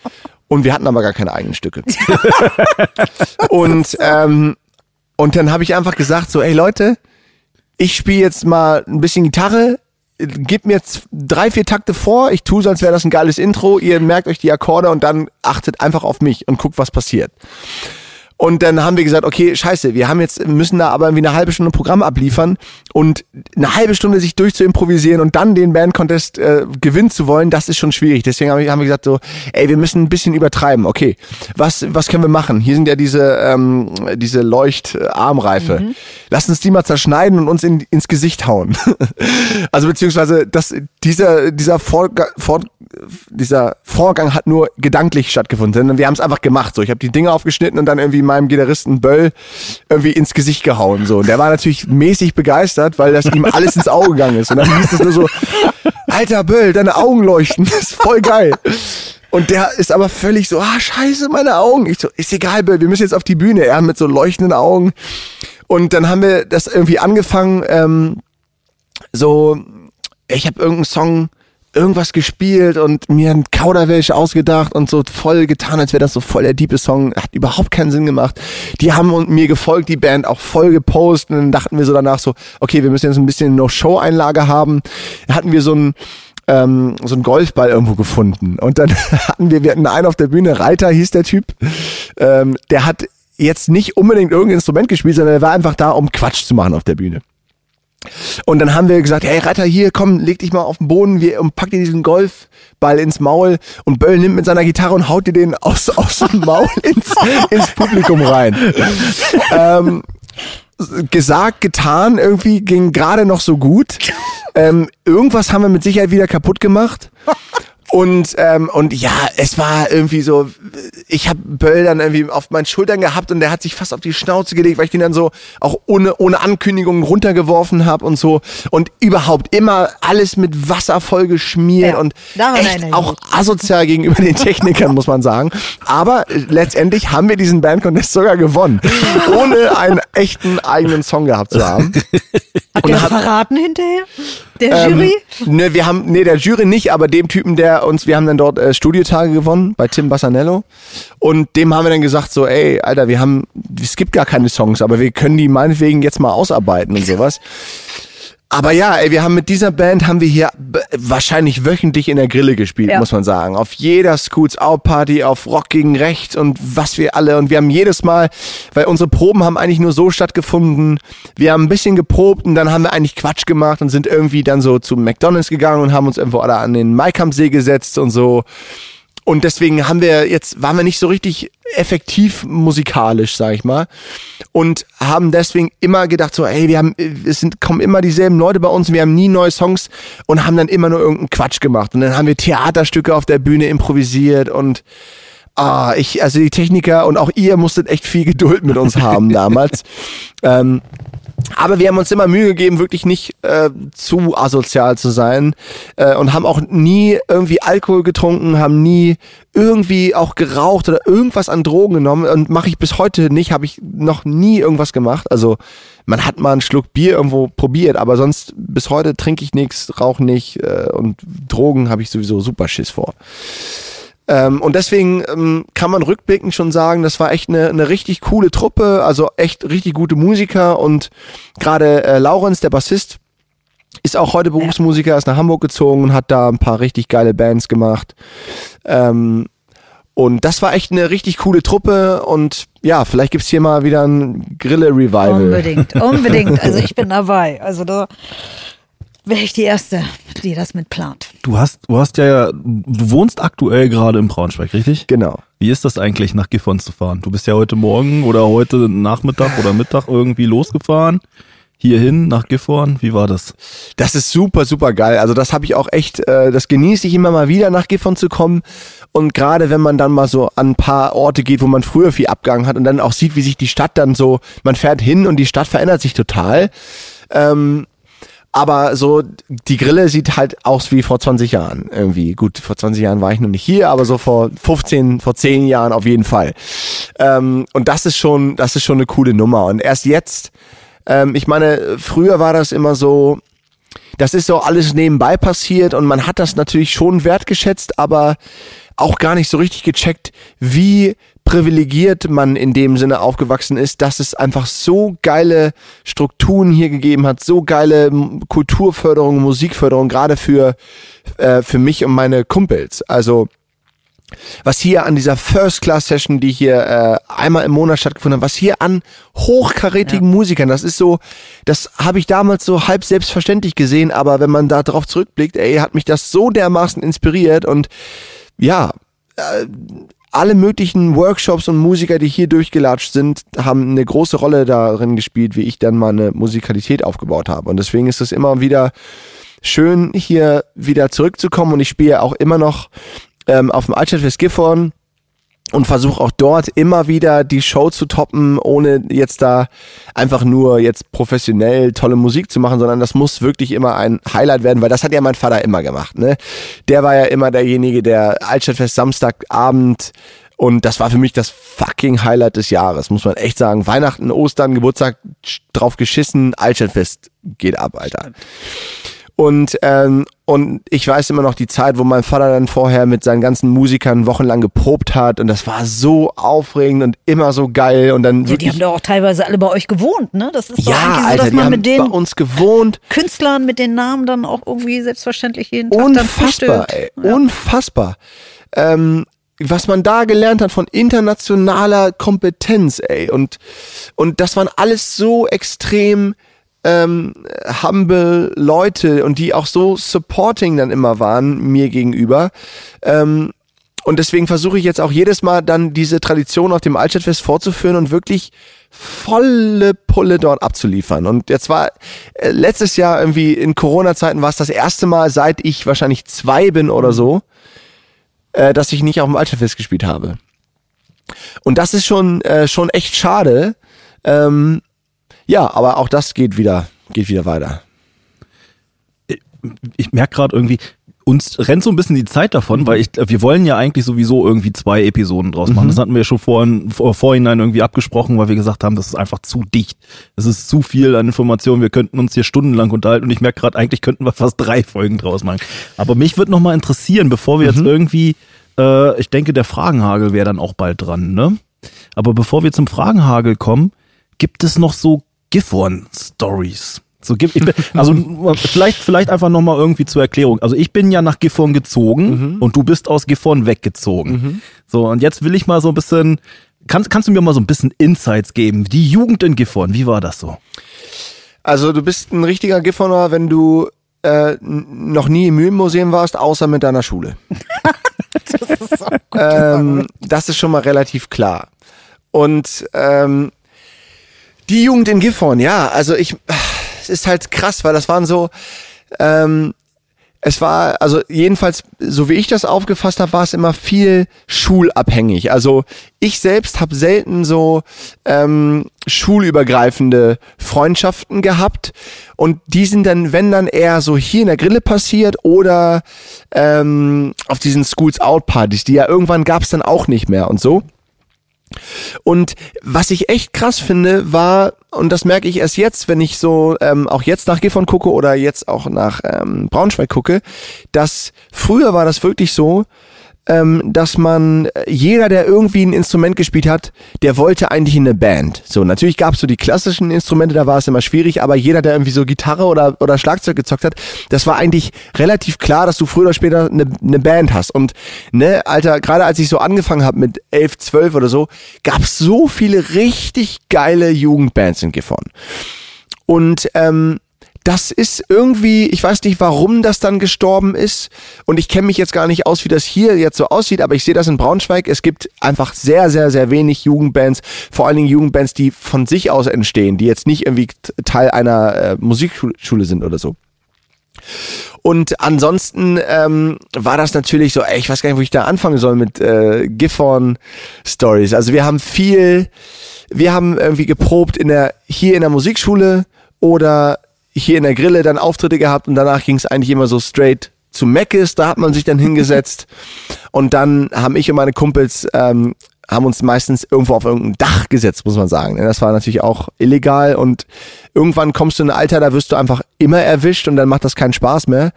Und wir hatten aber gar keine eigenen Stücke. und, ähm, und dann habe ich einfach gesagt, so, ey Leute, ich spiele jetzt mal ein bisschen Gitarre, gebt mir drei, vier Takte vor, ich tue so, als wäre das ein geiles Intro, ihr merkt euch die Akkorde und dann achtet einfach auf mich und guckt, was passiert. Und dann haben wir gesagt, okay, scheiße, wir haben jetzt, müssen da aber irgendwie eine halbe Stunde Programm abliefern und eine halbe Stunde sich durchzuimprovisieren und dann den Band-Contest äh, gewinnen zu wollen, das ist schon schwierig. Deswegen haben wir, haben wir gesagt so, ey, wir müssen ein bisschen übertreiben. Okay, was, was können wir machen? Hier sind ja diese, ähm, diese Leuchtarmreife. Mhm. Lass uns die mal zerschneiden und uns in, ins Gesicht hauen. also beziehungsweise das, dieser, dieser, Vorga Vor dieser Vorgang hat nur gedanklich stattgefunden. Wir haben es einfach gemacht. So, ich habe die Dinge aufgeschnitten und dann irgendwie meinem Gitarristen Böll irgendwie ins Gesicht gehauen. So. Und der war natürlich mäßig begeistert, weil das ihm alles ins Auge gegangen ist. Und dann hieß es nur so, Alter Böll, deine Augen leuchten. Das ist voll geil. Und der ist aber völlig so, ah, scheiße, meine Augen. Ich so, ist egal, Böll, wir müssen jetzt auf die Bühne. Er mit so leuchtenden Augen. Und dann haben wir das irgendwie angefangen, ähm, so, ich habe irgendeinen Song irgendwas gespielt und mir ein Kauderwelsch ausgedacht und so voll getan, als wäre das so voll der diepe Song. Hat überhaupt keinen Sinn gemacht. Die haben mir gefolgt, die Band auch voll gepostet und dann dachten wir so danach so, okay, wir müssen jetzt ein bisschen noch Show-Einlage haben. Da hatten wir so ein ähm, so ein Golfball irgendwo gefunden und dann hatten wir, wir hatten einen auf der Bühne, Reiter hieß der Typ, ähm, der hat jetzt nicht unbedingt irgendein Instrument gespielt, sondern er war einfach da, um Quatsch zu machen auf der Bühne. Und dann haben wir gesagt, hey Reiter, hier, komm, leg dich mal auf den Boden wir, und pack dir diesen Golfball ins Maul. Und Böll nimmt mit seiner Gitarre und haut dir den aus, aus dem Maul ins, ins Publikum rein. ähm, gesagt, getan, irgendwie ging gerade noch so gut. Ähm, irgendwas haben wir mit Sicherheit wieder kaputt gemacht. Und, ähm, und ja, es war irgendwie so, ich habe Böll dann irgendwie auf meinen Schultern gehabt und der hat sich fast auf die Schnauze gelegt, weil ich den dann so auch ohne, ohne Ankündigung runtergeworfen habe und so. Und überhaupt immer alles mit Wasser voll geschmiert ja, und echt auch asozial gegenüber den Technikern, muss man sagen. Aber letztendlich haben wir diesen Bandcontest sogar gewonnen, ohne einen echten eigenen Song gehabt zu haben. Habt ihr das verraten hinterher? Der ähm, Jury? Ne, wir haben, nee, der Jury nicht, aber dem Typen, der uns, wir haben dann dort äh, Studiotage gewonnen bei Tim Bassanello. Und dem haben wir dann gesagt, so, ey, Alter, wir haben, es gibt gar keine Songs, aber wir können die meinetwegen jetzt mal ausarbeiten und sowas. Aber ja, ey, wir haben mit dieser Band haben wir hier wahrscheinlich wöchentlich in der Grille gespielt, Ja. muss man sagen. Auf jeder Scoots Out Party, auf Rock gegen Rechts und was wir alle. Und wir haben jedes Mal, weil unsere Proben haben eigentlich nur so stattgefunden. Wir haben ein bisschen geprobt und dann haben wir eigentlich Quatsch gemacht und sind irgendwie dann so zu McDonalds gegangen und haben uns irgendwo alle an den Maikampsee gesetzt und so. Und deswegen haben wir jetzt, waren wir nicht so richtig effektiv musikalisch, sag ich mal. Und haben deswegen immer gedacht, so, ey, wir haben, es sind, kommen immer dieselben Leute bei uns, wir haben nie neue Songs und haben dann immer nur irgendeinen Quatsch gemacht. Und dann haben wir Theaterstücke auf der Bühne improvisiert und ah, ich, also die Techniker und auch ihr musstet echt viel Geduld mit uns haben damals. ähm, aber wir haben uns immer Mühe gegeben, wirklich nicht äh, zu asozial zu sein äh, und haben auch nie irgendwie Alkohol getrunken, haben nie irgendwie auch geraucht oder irgendwas an Drogen genommen und mache ich bis heute nicht, habe ich noch nie irgendwas gemacht. Also man hat mal einen Schluck Bier irgendwo probiert, aber sonst bis heute trinke ich nichts, rauche nicht äh, und Drogen habe ich sowieso super Schiss vor. Ähm, und deswegen ähm, kann man rückblickend schon sagen, das war echt eine, eine richtig coole Truppe, also echt richtig gute Musiker und gerade äh, Laurenz, der Bassist, ist auch heute Berufsmusiker, ist nach Hamburg gezogen und hat da ein paar richtig geile Bands gemacht. Ähm, und das war echt eine richtig coole Truppe und ja, vielleicht gibt's hier mal wieder ein Grille-Revival. Unbedingt, unbedingt. Also ich bin dabei. Also da wäre ich die Erste, die das mitplant. Du hast, du hast ja, du wohnst aktuell gerade in Braunschweig, richtig? Genau. Wie ist das eigentlich, nach Gifhorn zu fahren? Du bist ja heute Morgen oder heute Nachmittag oder Mittag irgendwie losgefahren. Hierhin nach Gifhorn. Wie war das? Das ist super, super geil. Also das habe ich auch echt, äh, das genieße ich immer mal wieder nach Gifhorn zu kommen. Und gerade wenn man dann mal so an ein paar Orte geht, wo man früher viel abgegangen hat und dann auch sieht, wie sich die Stadt dann so, man fährt hin und die Stadt verändert sich total. Ähm, aber so, die Grille sieht halt aus wie vor 20 Jahren irgendwie. Gut, vor 20 Jahren war ich noch nicht hier, aber so vor 15, vor 10 Jahren auf jeden Fall. Ähm, und das ist schon, das ist schon eine coole Nummer. Und erst jetzt, ähm, ich meine, früher war das immer so, das ist so alles nebenbei passiert und man hat das natürlich schon wertgeschätzt, aber auch gar nicht so richtig gecheckt, wie privilegiert man in dem Sinne aufgewachsen ist, dass es einfach so geile Strukturen hier gegeben hat, so geile Kulturförderung, Musikförderung, gerade für, äh, für mich und meine Kumpels. Also was hier an dieser First-Class-Session, die hier äh, einmal im Monat stattgefunden hat, was hier an hochkarätigen Musikern, das ist so, das habe ich damals so halb selbstverständlich gesehen, aber wenn man da drauf zurückblickt, ey, hat mich das so dermaßen inspiriert und ja, äh, alle möglichen Workshops und Musiker, die hier durchgelatscht sind, haben eine große Rolle darin gespielt, wie ich dann meine Musikalität aufgebaut habe. Und deswegen ist es immer wieder schön, hier wieder zurückzukommen. Und ich spiele auch immer noch ähm, auf dem Altstadtfest Gifhorn und versuche auch dort immer wieder die Show zu toppen, ohne jetzt da einfach nur jetzt professionell tolle Musik zu machen, sondern das muss wirklich immer ein Highlight werden, weil das hat ja mein Vater immer gemacht. Ne? Der war ja immer derjenige, der Altstadtfest Samstagabend und das war für mich das fucking Highlight des Jahres, muss man echt sagen. Weihnachten, Ostern, Geburtstag drauf geschissen, Altstadtfest geht ab, Alter. Und, ähm, und ich weiß immer noch die Zeit, wo mein Vater dann vorher mit seinen ganzen Musikern wochenlang geprobt hat und das war so aufregend und immer so geil und dann Ja, die haben doch auch teilweise alle bei euch gewohnt, ne? Das ist doch ja, eigentlich so, Alter, dass man mit bei den uns gewohnt. Künstlern, mit den Namen dann auch irgendwie selbstverständlich jeden Tag dann Unfassbar, frühstückt. ey, unfassbar. Ähm, was man da gelernt hat von internationaler Kompetenz, ey. Und, und das waren alles so extrem ähm, humble Leute und die auch so supporting dann immer waren mir gegenüber. Ähm, und deswegen versuche ich jetzt auch jedes Mal dann diese Tradition auf dem Altstadtfest fortzuführen und wirklich volle Pulle dort abzuliefern. Und jetzt war äh, letztes Jahr irgendwie in Corona-Zeiten war es das erste Mal, seit ich wahrscheinlich zwei bin oder so, äh, dass ich nicht auf dem Altstadtfest gespielt habe. Und das ist schon, äh, schon echt schade. Ähm, ja, aber auch das geht wieder, geht wieder weiter. Ich merke gerade irgendwie, uns rennt so ein bisschen die Zeit davon, weil ich, wir wollen ja eigentlich sowieso irgendwie zwei Episoden draus machen. Das hatten wir ja schon vorhin, vor, vorhinein irgendwie abgesprochen, weil wir gesagt haben, das ist einfach zu dicht. Es ist zu viel an Informationen. Wir könnten uns hier stundenlang unterhalten und ich merke gerade, eigentlich könnten wir fast drei Folgen draus machen. Aber mich würde noch mal interessieren, bevor wir jetzt irgendwie, äh, ich denke, der Fragenhagel wäre dann auch bald dran, ne? Aber bevor wir zum Fragenhagel kommen, gibt es noch so Gifhorn-Stories? So gibt ich bin, also vielleicht vielleicht einfach noch mal irgendwie zur Erklärung. Also ich bin ja nach Gifhorn gezogen und du bist aus Gifhorn weggezogen. So und jetzt will ich mal so ein bisschen kannst kannst du mir mal so ein bisschen Insights geben? Die Jugend in Gifhorn, wie war das so? Also du bist ein richtiger Gifhorner, wenn du äh, noch nie im Mühlenmuseum warst, außer mit deiner Schule. ähm, das ist schon mal relativ klar. Und ähm, die Jugend in Gifhorn, ja, also ich, es ist halt krass, weil das waren so, ähm, es war, also jedenfalls, so wie ich das aufgefasst habe, war es immer viel schulabhängig. Also ich selbst habe selten so ähm, schulübergreifende Freundschaften gehabt und die sind dann, wenn dann eher so hier in der Grille passiert oder ähm, auf diesen Schools Out Partys, die ja irgendwann gab es dann auch nicht mehr und so. Und was ich echt krass finde, war, und das merke ich erst jetzt, wenn ich so ähm, auch jetzt nach Gifhorn gucke oder jetzt auch nach ähm, Braunschweig gucke, dass früher war das wirklich so, ähm, dass man, äh, jeder, der irgendwie ein Instrument gespielt hat, der wollte eigentlich in eine Band. So, natürlich gab es so die klassischen Instrumente, da war es immer schwierig, aber jeder, der irgendwie so Gitarre oder, oder Schlagzeug gezockt hat, das war eigentlich relativ klar, dass du früher oder später eine, eine Band hast. Und, ne, Alter, gerade als ich so angefangen habe mit 11, 12 oder so, gab es so viele richtig geile Jugendbands in Gifhorn. Und ähm, das ist irgendwie, ich weiß nicht, warum das dann gestorben ist. Und ich kenne mich jetzt gar nicht aus, wie das hier jetzt so aussieht, aber ich sehe das in Braunschweig. Es gibt einfach sehr, sehr, sehr wenig Jugendbands, vor allen Dingen Jugendbands, die von sich aus entstehen, die jetzt nicht irgendwie Teil einer äh, Musikschule sind oder so. Und ansonsten ähm, war das natürlich so, ey, ich weiß gar nicht, wo ich da anfangen soll mit äh, Gifhorn Stories. Also wir haben viel, wir haben irgendwie geprobt in der hier in der Musikschule oder hier in der Grille dann Auftritte gehabt und danach ging es eigentlich immer so straight zu Meckes, da hat man sich dann hingesetzt. Und dann haben ich und meine Kumpels ähm, haben uns meistens irgendwo auf irgendein Dach gesetzt, muss man sagen. Das war natürlich auch illegal und irgendwann kommst du in ein Alter, da wirst du einfach immer erwischt und dann macht das keinen Spaß mehr.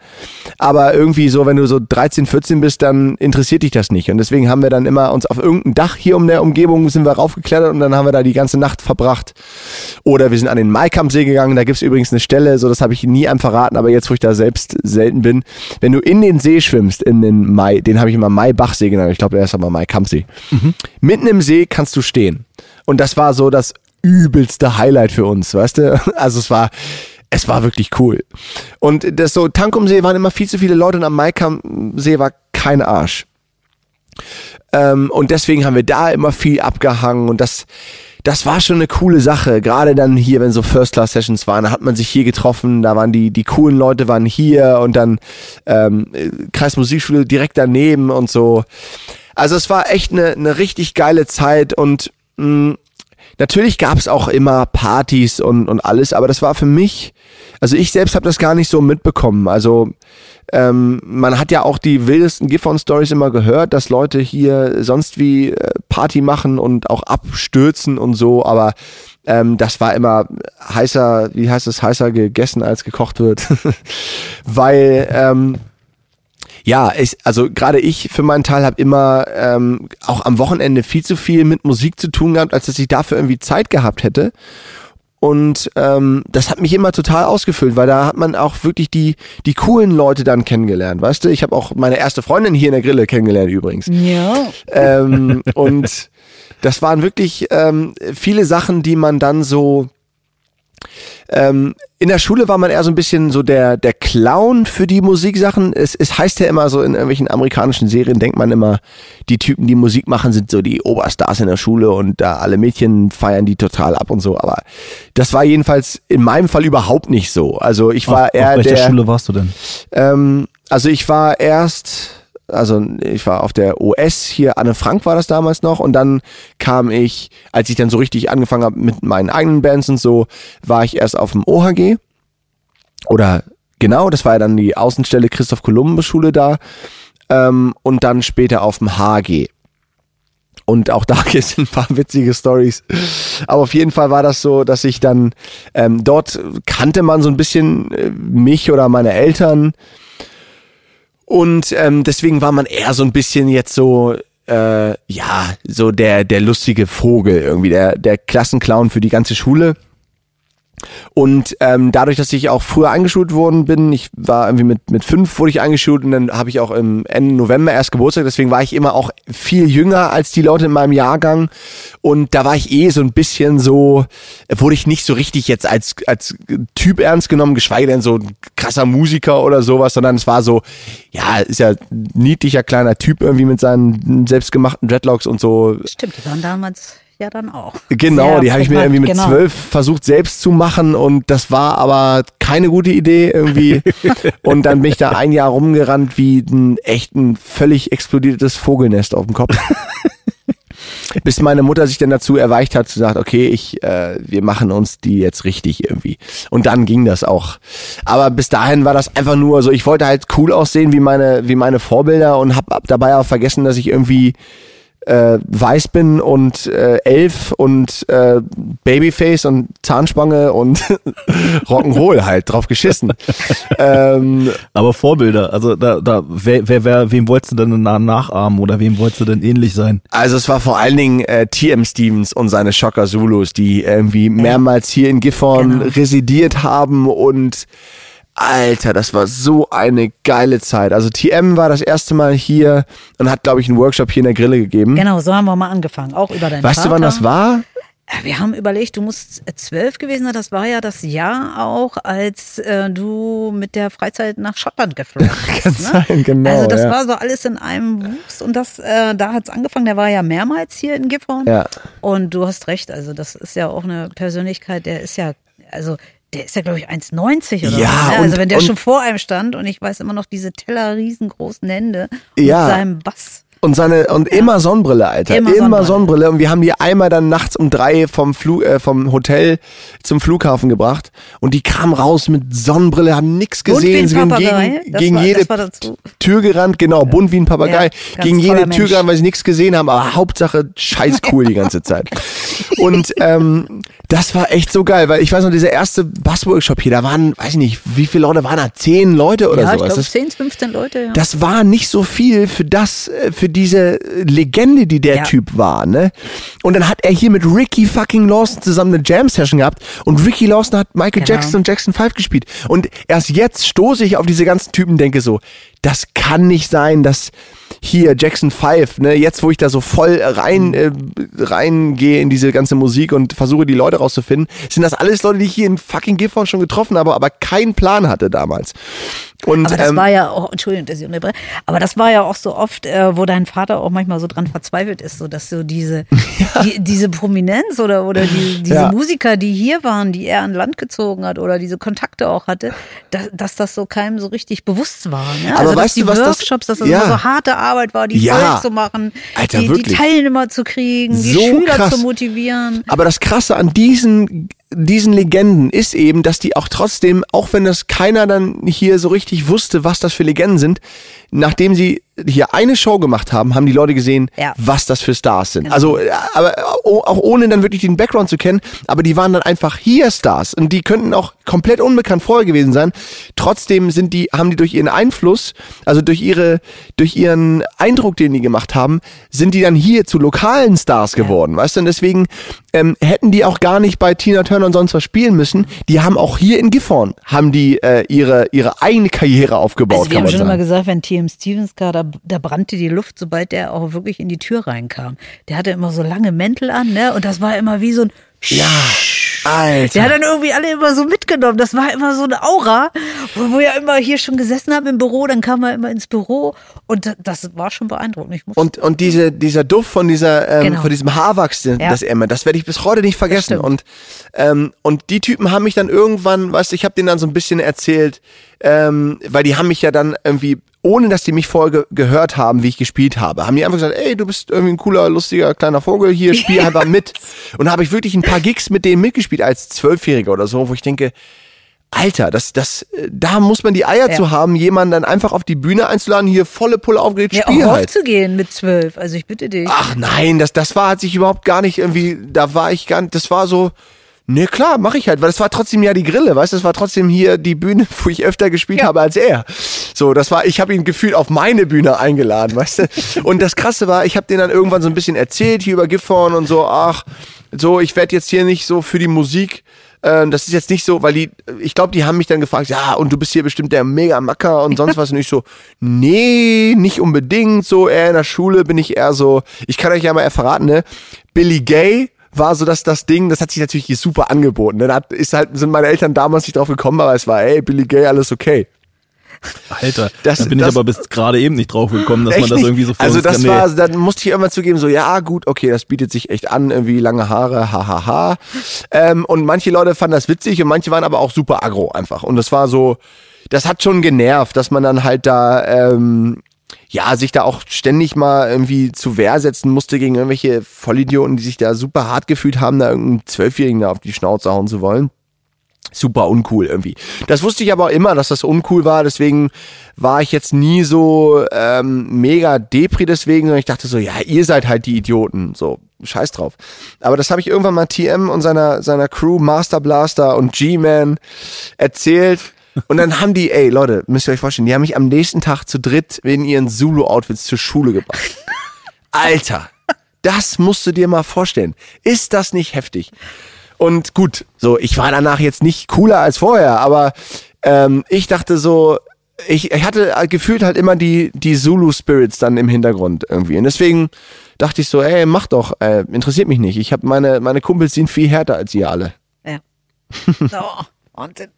Aber irgendwie so, wenn du so 13, 14 bist, dann interessiert dich das nicht. Und deswegen haben wir dann immer uns auf irgendein Dach hier um der Umgebung sind wir raufgeklettert und dann haben wir da die ganze Nacht verbracht. Oder wir sind an den Maikampsee gegangen, da gibt's übrigens eine Stelle, so das habe ich nie einem verraten, aber jetzt, wo ich da selbst selten bin, wenn du in den See schwimmst, in den Mai, den habe ich immer Maibachsee genannt, ich glaube, der ist aber Maikampsee. Mitten im See kannst du stehen. Und das war so das übelste Highlight für uns, weißt du? Also es war, es war wirklich cool. Und das so, Tankumsee waren immer viel zu viele Leute und am Maikampsee war kein Arsch. Ähm, und deswegen haben wir da immer viel abgehangen und das, das war schon eine coole Sache. Gerade dann hier, wenn so First-Class-Sessions waren, da hat man sich hier getroffen, da waren die, die coolen Leute waren hier und dann ähm, Kreismusikschule direkt daneben und so. Also es war echt eine, eine richtig geile Zeit und mh, natürlich gab es auch immer Partys und, und alles, aber das war für mich, also ich selbst habe das gar nicht so mitbekommen. Also ähm, man hat ja auch die wildesten Gifhorn-Stories immer gehört, dass Leute hier sonst wie äh, Party machen und auch abstürzen und so, aber ähm, das war immer heißer, wie heißt es, heißer gegessen als gekocht wird. Weil ähm, ja, ich, also gerade ich für meinen Teil habe immer ähm, auch am Wochenende viel zu viel mit Musik zu tun gehabt, als dass ich dafür irgendwie Zeit gehabt hätte. Und ähm, das hat mich immer total ausgefüllt, weil da hat man auch wirklich die, die coolen Leute dann kennengelernt, weißt du? Ich habe auch meine erste Freundin hier in der Grille kennengelernt übrigens. Ja. Ähm, und das waren wirklich ähm, viele Sachen, die man dann so ähm, in der Schule war man eher so ein bisschen so der, der Clown für die Musiksachen. Es, es heißt ja immer so, in irgendwelchen amerikanischen Serien denkt man immer, die Typen, die Musik machen, sind so die Oberstars in der Schule und da alle Mädchen feiern die total ab und so. Aber das war jedenfalls in meinem Fall überhaupt nicht so. Also ich war auf, eher auf welcher der. Schule warst du denn? Ähm, also ich war erst, also ich war auf der OS hier, Anne Frank war das damals noch und dann kam ich, als ich dann so richtig angefangen habe mit meinen eigenen Bands und so, war ich erst auf dem OHG oder Genau, das war ja dann die Außenstelle Christoph Kolumbus Schule da ähm, und dann später auf dem HG. Und auch da gibt es ein paar witzige Stories. Aber auf jeden Fall war das so, dass ich dann ähm, dort kannte man so ein bisschen äh, mich oder meine Eltern. Und ähm, deswegen war man eher so ein bisschen jetzt so, äh, ja, so der, der lustige Vogel irgendwie, der, der Klassenclown für die ganze Schule. Und ähm, dadurch, dass ich auch früher eingeschult worden bin, ich war irgendwie mit, mit fünf wurde ich eingeschult und dann habe ich auch im Ende November erst Geburtstag, deswegen war ich immer auch viel jünger als die Leute in meinem Jahrgang. Und da war ich eh so ein bisschen so, wurde ich nicht so richtig jetzt als, als Typ ernst genommen, geschweige denn so ein krasser Musiker oder sowas, sondern es war so, ja, ist ja niedlicher kleiner Typ irgendwie mit seinen selbstgemachten Dreadlocks und so. Stimmt, die waren damals ja dann auch. Genau, die habe ich mir irgendwie mit genau. zwölf versucht selbst zu machen und das war aber keine gute Idee irgendwie. und dann bin ich da ein Jahr rumgerannt wie ein echt ein völlig explodiertes Vogelnest auf dem Kopf. Bis meine Mutter sich dann dazu erweicht hat, zu sagen, okay, ich, äh, wir machen uns die jetzt richtig irgendwie. Und dann ging das auch. Aber bis dahin war das einfach nur so, ich wollte halt cool aussehen wie meine, wie meine Vorbilder und habe dabei auch vergessen, dass ich irgendwie äh, weiß bin und äh, elf und äh, Babyface und Zahnspange und Rock'n'Roll halt drauf geschissen. ähm, Aber Vorbilder, also da, da, wer, wer, wer, wem wolltest du denn na- nachahmen oder wem wolltest du denn ähnlich sein? also es war vor allen Dingen äh, TM Stevens und seine Shocker Zulus, die irgendwie mehrmals hier in Gifhorn Genau. residiert haben und Alter, das war so eine geile Zeit. Also TM war das erste Mal hier und hat, glaube ich, einen Workshop hier in der Grille gegeben. Genau, so haben wir mal angefangen, auch über deinen Weißt Vater. du, wann das war? Äh, Wir haben überlegt, du musst äh, zwölf gewesen sein. Das war ja das Jahr auch, als äh, du mit der Freizeit nach Schottland geflogen bist. Kann ne? sein, genau, Also das ja. war so alles in einem Wust und das, äh, da hat's angefangen. Der war ja mehrmals hier in Gifhorn. Ja. Und du hast recht. Also das ist ja auch eine Persönlichkeit, der ist ja, also der ist ja glaube ich 1,90 oder Ja, so. Ne? und- Also wenn der und- schon vor einem stand und ich weiß immer noch diese Teller riesengroßen Hände Ja. mit seinem Bass. Und seine und immer Sonnenbrille, Alter. Immer Immer, Sonnenbrille. Sonnenbrille. Und wir haben die einmal dann nachts um drei vom Flug, äh, vom Hotel zum Flughafen gebracht. Und die kamen raus mit Sonnenbrille, haben nichts gesehen, ein sind Papagei. gegen, gegen war- jede. Tür gerannt, genau, bunt wie ein Papagei, Ja, gegen jede Tür gerannt, weil sie nichts gesehen haben, aber Hauptsache scheiß cool die ganze Zeit. Und ähm, das war echt so geil, weil ich weiß noch, dieser erste Bassworkshop hier, da waren, weiß ich nicht, wie viele Leute waren da? Zehn Leute oder ja, ich sowas. glaube Das- 10, 15 Leute. Ja. das war nicht so viel für das, äh, für diese Legende, die der Ja. Typ war, ne? Und dann hat er hier mit Ricky fucking Lawson zusammen eine Jam-Session gehabt und Ricky Lawson hat Michael Genau. Jackson und Jackson 5 gespielt. Und erst jetzt stoße ich auf diese ganzen Typen und denke so, das kann nicht sein, dass hier Jackson 5, ne, jetzt wo ich da so voll rein, Mhm. äh, reingehe in diese ganze Musik und versuche die Leute rauszufinden, sind das alles Leute, die ich hier in fucking Gifhorn schon getroffen habe, aber keinen Plan hatte damals. Und Aber das ähm, war ja auch, Entschuldigung, dass ich unterbreche, aber das war ja auch so oft, äh, wo dein Vater auch manchmal so dran verzweifelt ist, so dass so diese, die, diese Prominenz oder, oder die, diese Ja. Musiker, die hier waren, die er an Land gezogen hat oder diese Kontakte auch hatte, dass, dass das so keinem so richtig bewusst war. Ne? Aber dass weißt die du, was das- Workshops, dass das Ja. immer so harte Arbeit war, die Ja. voll zu machen, Alter, die, die. Teilnehmer zu kriegen, die So Schüler krass. zu motivieren. Aber das Krasse an diesen, diesen Legenden ist eben, dass die auch trotzdem, auch wenn das keiner dann hier so richtig wusste, was das für Legenden sind, nachdem sie hier eine Show gemacht haben, haben die Leute gesehen, Ja. was das für Stars sind. Genau. Also, äh, aber o- auch ohne dann wirklich den Background zu kennen, aber die waren dann einfach hier Stars und die könnten auch komplett unbekannt vorher gewesen sein. Trotzdem sind die, haben die durch ihren Einfluss, also durch ihre, durch ihren Eindruck, den die gemacht haben, sind die dann hier zu lokalen Stars geworden, weißt du? Und deswegen ähm, hätten die auch gar nicht bei Tina Turner und sonst was spielen müssen. Die haben auch hier in Gifhorn, haben die äh, ihre, ihre eigene Karriere aufgebaut, Also wir haben man schon sagen. immer gesagt, wenn TM Stevens kam, da, da brannte die Luft, sobald der auch wirklich in die Tür reinkam. Der hatte immer so lange Mäntel an, ne? Und das war immer wie so ein ja, Alter. Der hat dann irgendwie alle immer so mitgenommen. Das war immer so eine Aura, wo wo wir immer hier schon gesessen haben im Büro, dann kam er immer ins Büro und da- das war schon beeindruckend. Und, und diese, dieser Duft von dieser, ähm, Genau. von diesem Haarwachs, Ja. das er immer, das werde ich bis heute nicht vergessen. Und, ähm, und die Typen haben mich dann irgendwann, weißt du, ich habe denen dann so ein bisschen erzählt, ähm, weil die haben mich ja dann irgendwie, ohne dass die mich vorher ge gehört haben, wie ich gespielt habe, haben die einfach gesagt, ey, du bist irgendwie ein cooler, lustiger kleiner Vogel, hier spiel einfach mit. Und da habe ich wirklich ein paar Gigs mit denen mitgespielt als Zwölfjähriger oder so, wo ich denke, Alter, das, das, da muss man die Eier Ja. zu haben, jemanden dann einfach auf die Bühne einzuladen, hier volle Pulle aufgelegt, Ja, spiel auch halt. aufzugehen mit zwölf. Also ich bitte dich. Ach nein, das, das war, hat sich überhaupt gar nicht irgendwie, da war ich gar nicht, das war so, ne klar, mache ich halt, weil das war trotzdem ja die Grille, weißt du, das war trotzdem hier die Bühne, wo ich öfter gespielt Ja. habe als er. So, das war, ich habe ihn gefühlt auf meine Bühne eingeladen, weißt du. Und das Krasse war, ich habe denen dann irgendwann so ein bisschen erzählt hier über Gifhorn und so, ach, so, ich werde jetzt hier nicht so für die Musik ähm, das ist jetzt nicht so, weil die, ich glaube, die haben mich dann gefragt, ja, und du bist hier bestimmt der Mega-Macker und sonst was. Und ich so, nee, nicht unbedingt. So, eher in der Schule bin ich eher so, ich kann euch ja mal verraten, ne? Billy Gay war so das, das Ding, das hat sich natürlich super angeboten. Ne? Da ist halt, sind meine Eltern damals nicht drauf gekommen, aber es war, ey, Billy Gay, alles okay. Alter, Das- da bin das- ich aber bis gerade eben nicht drauf gekommen, dass man das irgendwie so vor Also das kann. Nee. war, dann musste ich irgendwann zugeben, so, ja, gut, okay, das bietet sich echt an, irgendwie lange Haare, hahaha. Ha, ha. ähm, und manche Leute fanden das witzig und manche waren aber auch super aggro einfach. Und das war so, das hat schon genervt, dass man dann halt da, ähm, ja, sich da auch ständig mal irgendwie zu Wehr setzen musste gegen irgendwelche Vollidioten, die sich da super hart gefühlt haben, da irgendeinen Zwölfjährigen da auf die Schnauze hauen zu wollen super uncool irgendwie. Das wusste ich aber immer, dass das uncool war, deswegen war ich jetzt nie so ähm, mega Depri deswegen, sondern ich dachte so, ja, ihr seid halt die Idioten, so, scheiß drauf. Aber das habe ich irgendwann mal TM und seiner, seiner Crew, Master Blaster und G-Man erzählt und dann haben die, ey Leute, müsst ihr euch vorstellen, die haben mich am nächsten Tag zu dritt in ihren Zulu-Outfits zur Schule gebracht. Alter, das musst du dir mal vorstellen. Ist das nicht heftig? Und gut, so, ich war danach jetzt nicht cooler als vorher, aber ähm, ich dachte so, ich, ich hatte gefühlt halt immer die, die Zulu-Spirits dann im Hintergrund irgendwie. Und deswegen dachte ich so, ey, mach doch, äh, interessiert mich nicht. Ich habe meine, meine Kumpels sind viel härter als ihr alle. Ja. Oh, Wahnsinn.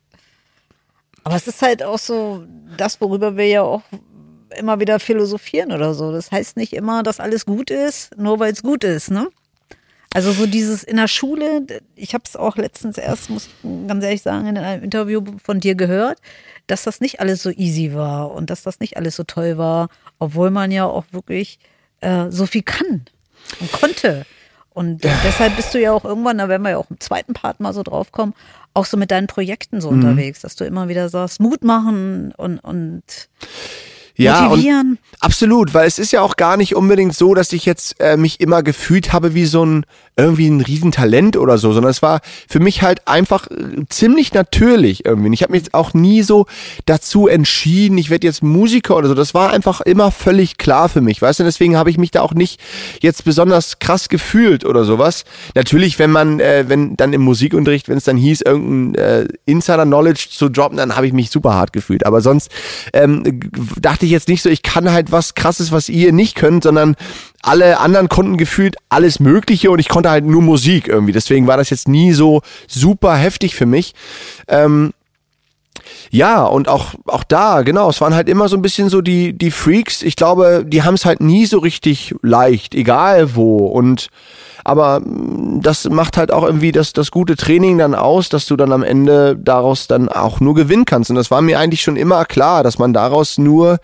Aber es ist halt auch so das, worüber wir ja auch immer wieder philosophieren oder so. Das heißt nicht immer, dass alles gut ist, nur weil es gut ist, ne? Also so dieses in der Schule, ich habe es auch letztens erst, muss ich ganz ehrlich sagen, in einem Interview von dir gehört, dass das nicht alles so easy war und dass das nicht alles so toll war, obwohl man ja auch wirklich äh, so viel kann und konnte. Und deshalb bist du ja auch irgendwann, da werden wir ja auch im zweiten Part mal so drauf kommen, auch so mit deinen Projekten Mhm. so unterwegs, dass du immer wieder sagst, Mut machen und, und Ja, motivieren. absolut, weil es ist ja auch gar nicht unbedingt so, dass ich jetzt äh, mich immer gefühlt habe wie so ein irgendwie ein Riesentalent oder so, sondern es war für mich halt einfach äh, ziemlich natürlich irgendwie. Ich habe mich auch nie so dazu entschieden, ich werde jetzt Musiker oder so. Das war einfach immer völlig klar für mich, weißt du? Deswegen habe ich mich da auch nicht jetzt besonders krass gefühlt oder sowas. Natürlich, wenn man, äh, wenn dann im Musikunterricht, wenn es dann hieß, irgendein äh, Insider-Knowledge zu droppen, dann habe ich mich super hart gefühlt. Aber sonst ähm, dachte ich jetzt nicht so, ich kann halt was krasses, was ihr nicht könnt, sondern alle anderen konnten gefühlt alles Mögliche und ich konnte halt nur Musik irgendwie. Deswegen war das jetzt nie so super heftig für mich. Ähm, ja, und auch, auch da, genau, es waren halt immer so ein bisschen so die, die Freaks. Ich glaube, die haben es halt nie so richtig leicht, egal wo. Und aber mm, das macht halt auch irgendwie das, das gute Training dann aus, dass du dann am Ende daraus dann auch nur gewinnen kannst. Und das war mir eigentlich schon immer klar, dass man daraus nur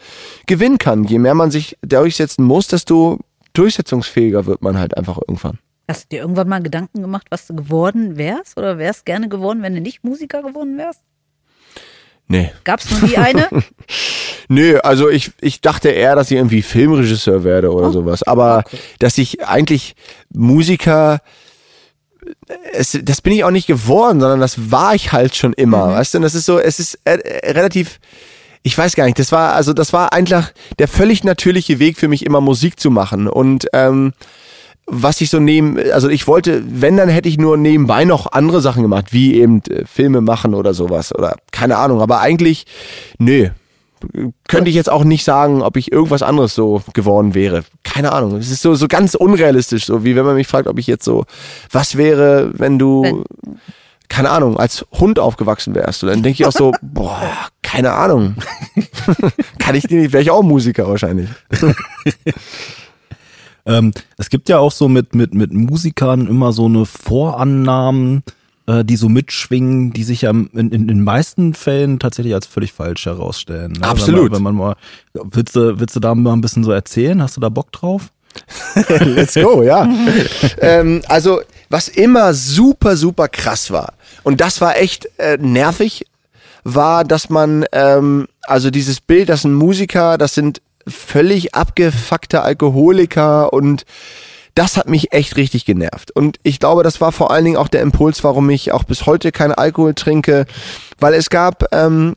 gewinnen kann. Je mehr man sich durchsetzen muss, desto durchsetzungsfähiger wird man halt einfach irgendwann. Hast du dir irgendwann mal Gedanken gemacht, was du geworden wärst? Oder wärst gerne geworden, wenn du nicht Musiker geworden wärst? Nee. Gab es nur die eine? Nö, also ich, ich dachte eher, dass ich irgendwie Filmregisseur werde oder Oh, sowas. Aber okay. dass ich eigentlich Musiker, es, das bin ich auch nicht geworden, sondern das war ich halt schon immer. Mhm. Weißt du, und das ist so, es ist äh, äh, relativ, ich weiß gar nicht, das war, also das war einfach der völlig natürliche Weg für mich, immer Musik zu machen. Und ähm, was ich so neben, also ich wollte, wenn, dann hätte ich nur nebenbei noch andere Sachen gemacht, wie eben äh, Filme machen oder sowas oder keine Ahnung, aber eigentlich, nö. Könnte ich jetzt auch nicht sagen, ob ich irgendwas anderes so geworden wäre. Keine Ahnung. Es ist so, so ganz unrealistisch, so wie wenn man mich fragt, ob ich jetzt so, was wäre, wenn du, Wenn- keine Ahnung, als Hund aufgewachsen wärst. Und dann denke ich auch so, boah, keine Ahnung. Kann ich dir nicht, wäre ich auch Musiker wahrscheinlich. Ähm, es gibt ja auch so mit, mit, mit Musikern immer so eine Vorannahmen, äh, die so mitschwingen, die sich ja in, in, in den meisten Fällen tatsächlich als völlig falsch herausstellen. Ne? Absolut. Wenn man, wenn man mal, willst du, willst du da mal ein bisschen so erzählen? Hast du da Bock drauf? Let's go, ja. ähm, also, was immer super, super krass war, und das war echt äh, nervig, war, dass man, ähm, also dieses Bild, das sind Musiker, das sind völlig abgefuckte Alkoholiker und das hat mich echt richtig genervt. Und ich glaube, das war vor allen Dingen auch der Impuls, warum ich auch bis heute keinen Alkohol trinke, weil es gab ähm,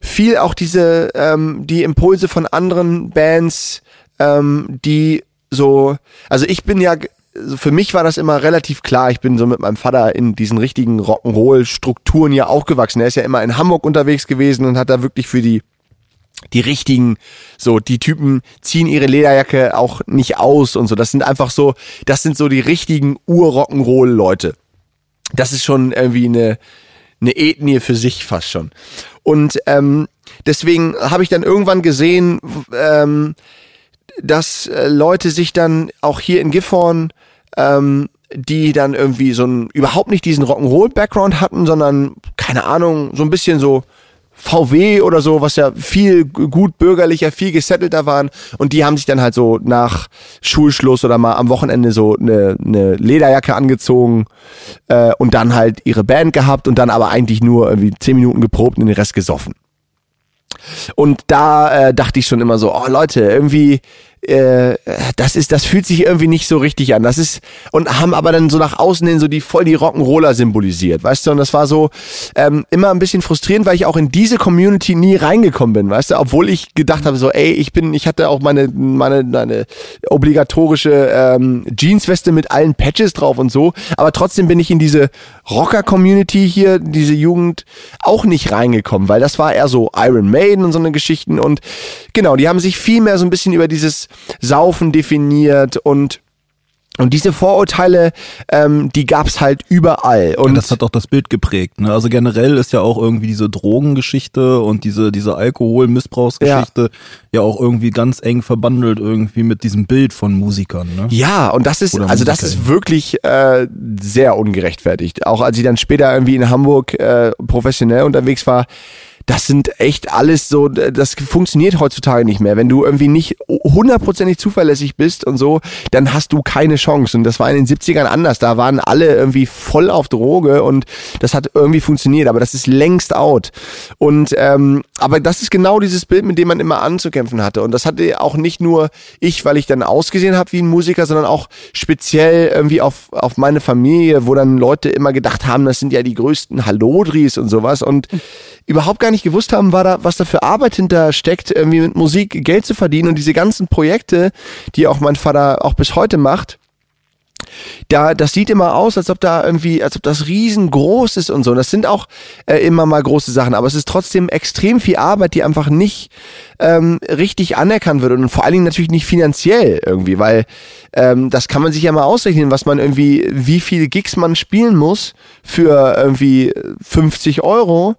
viel auch diese ähm, die Impulse von anderen Bands, ähm, die so, also ich bin ja für mich war das immer relativ klar. Ich bin so mit meinem Vater in diesen richtigen Rock'n'Roll-Strukturen ja auch gewachsen. Er ist ja immer in Hamburg unterwegs gewesen und hat da wirklich für die die richtigen, so die Typen ziehen ihre Lederjacke auch nicht aus und so. Das sind einfach so, das sind so die richtigen Ur-Rock'n'Roll-Leute. Das ist schon irgendwie eine, eine Ethnie für sich fast schon. Und ähm, deswegen habe ich dann irgendwann gesehen, ähm, dass äh, Leute sich dann auch hier in Gifhorn, ähm, die dann irgendwie so ein, überhaupt nicht diesen Rock'n'Roll-Background hatten, sondern, keine Ahnung, so ein bisschen so VW oder so, was ja viel gut bürgerlicher, viel gesettelter waren. Und die haben sich dann halt so nach Schulschluss oder mal am Wochenende so eine, eine Lederjacke angezogen äh, und dann halt ihre Band gehabt und dann aber eigentlich nur irgendwie zehn Minuten geprobt und den Rest gesoffen. Und da äh, dachte ich schon immer so, oh Leute, irgendwie äh, das ist, das fühlt sich irgendwie nicht so richtig an. Das ist und haben aber dann so nach außen hin so die voll die Rock'n'Roller symbolisiert, weißt du? Und das war so ähm, immer ein bisschen frustrierend, weil ich auch in diese Community nie reingekommen bin, weißt du? Obwohl ich gedacht habe so, ey, ich bin, ich hatte auch meine meine meine obligatorische ähm, Jeansweste mit allen Patches drauf und so, aber trotzdem bin ich in diese Rocker-Community hier, diese Jugend auch nicht reingekommen, weil das war eher so Iron Maiden und so eine Geschichten und genau, die haben sich viel mehr so ein bisschen über dieses Saufen definiert und und diese Vorurteile, ähm, die gab's halt überall. Und ja, das hat auch das Bild geprägt. Ne? Also generell ist ja auch irgendwie diese Drogengeschichte und diese diese Alkoholmissbrauchsgeschichte ja. ja auch irgendwie ganz eng verbandelt irgendwie mit diesem Bild von Musikern. Ne? Ja, und das ist Oder also das ist wirklich äh, sehr ungerechtfertigt. Auch als ich dann später irgendwie in Hamburg äh, professionell unterwegs war das sind echt alles so, das funktioniert heutzutage nicht mehr. Wenn du irgendwie nicht hundertprozentig zuverlässig bist und so, dann hast du keine Chance. Und das war in den 70ern anders. Da waren alle irgendwie voll auf Droge und das hat irgendwie funktioniert, aber das ist längst out. Und ähm, aber das ist genau dieses Bild, mit dem man immer anzukämpfen hatte. Und das hatte auch nicht nur ich, weil ich dann ausgesehen habe wie ein Musiker, sondern auch speziell irgendwie auf, auf meine Familie, wo dann Leute immer gedacht haben, das sind ja die größten Hallodris und sowas. Und überhaupt gar nicht gewusst haben, war da, was da für Arbeit hinter steckt, irgendwie mit Musik Geld zu verdienen und diese ganzen Projekte, die auch mein Vater auch bis heute macht. Da, das sieht immer aus, als ob da irgendwie, als ob das riesengroß ist und so. Und das sind auch äh, immer mal große Sachen, aber es ist trotzdem extrem viel Arbeit, die einfach nicht ähm, richtig anerkannt wird und vor allen Dingen natürlich nicht finanziell irgendwie, weil ähm, das kann man sich ja mal ausrechnen, was man irgendwie, wie viele Gigs man spielen muss für irgendwie 50 Euro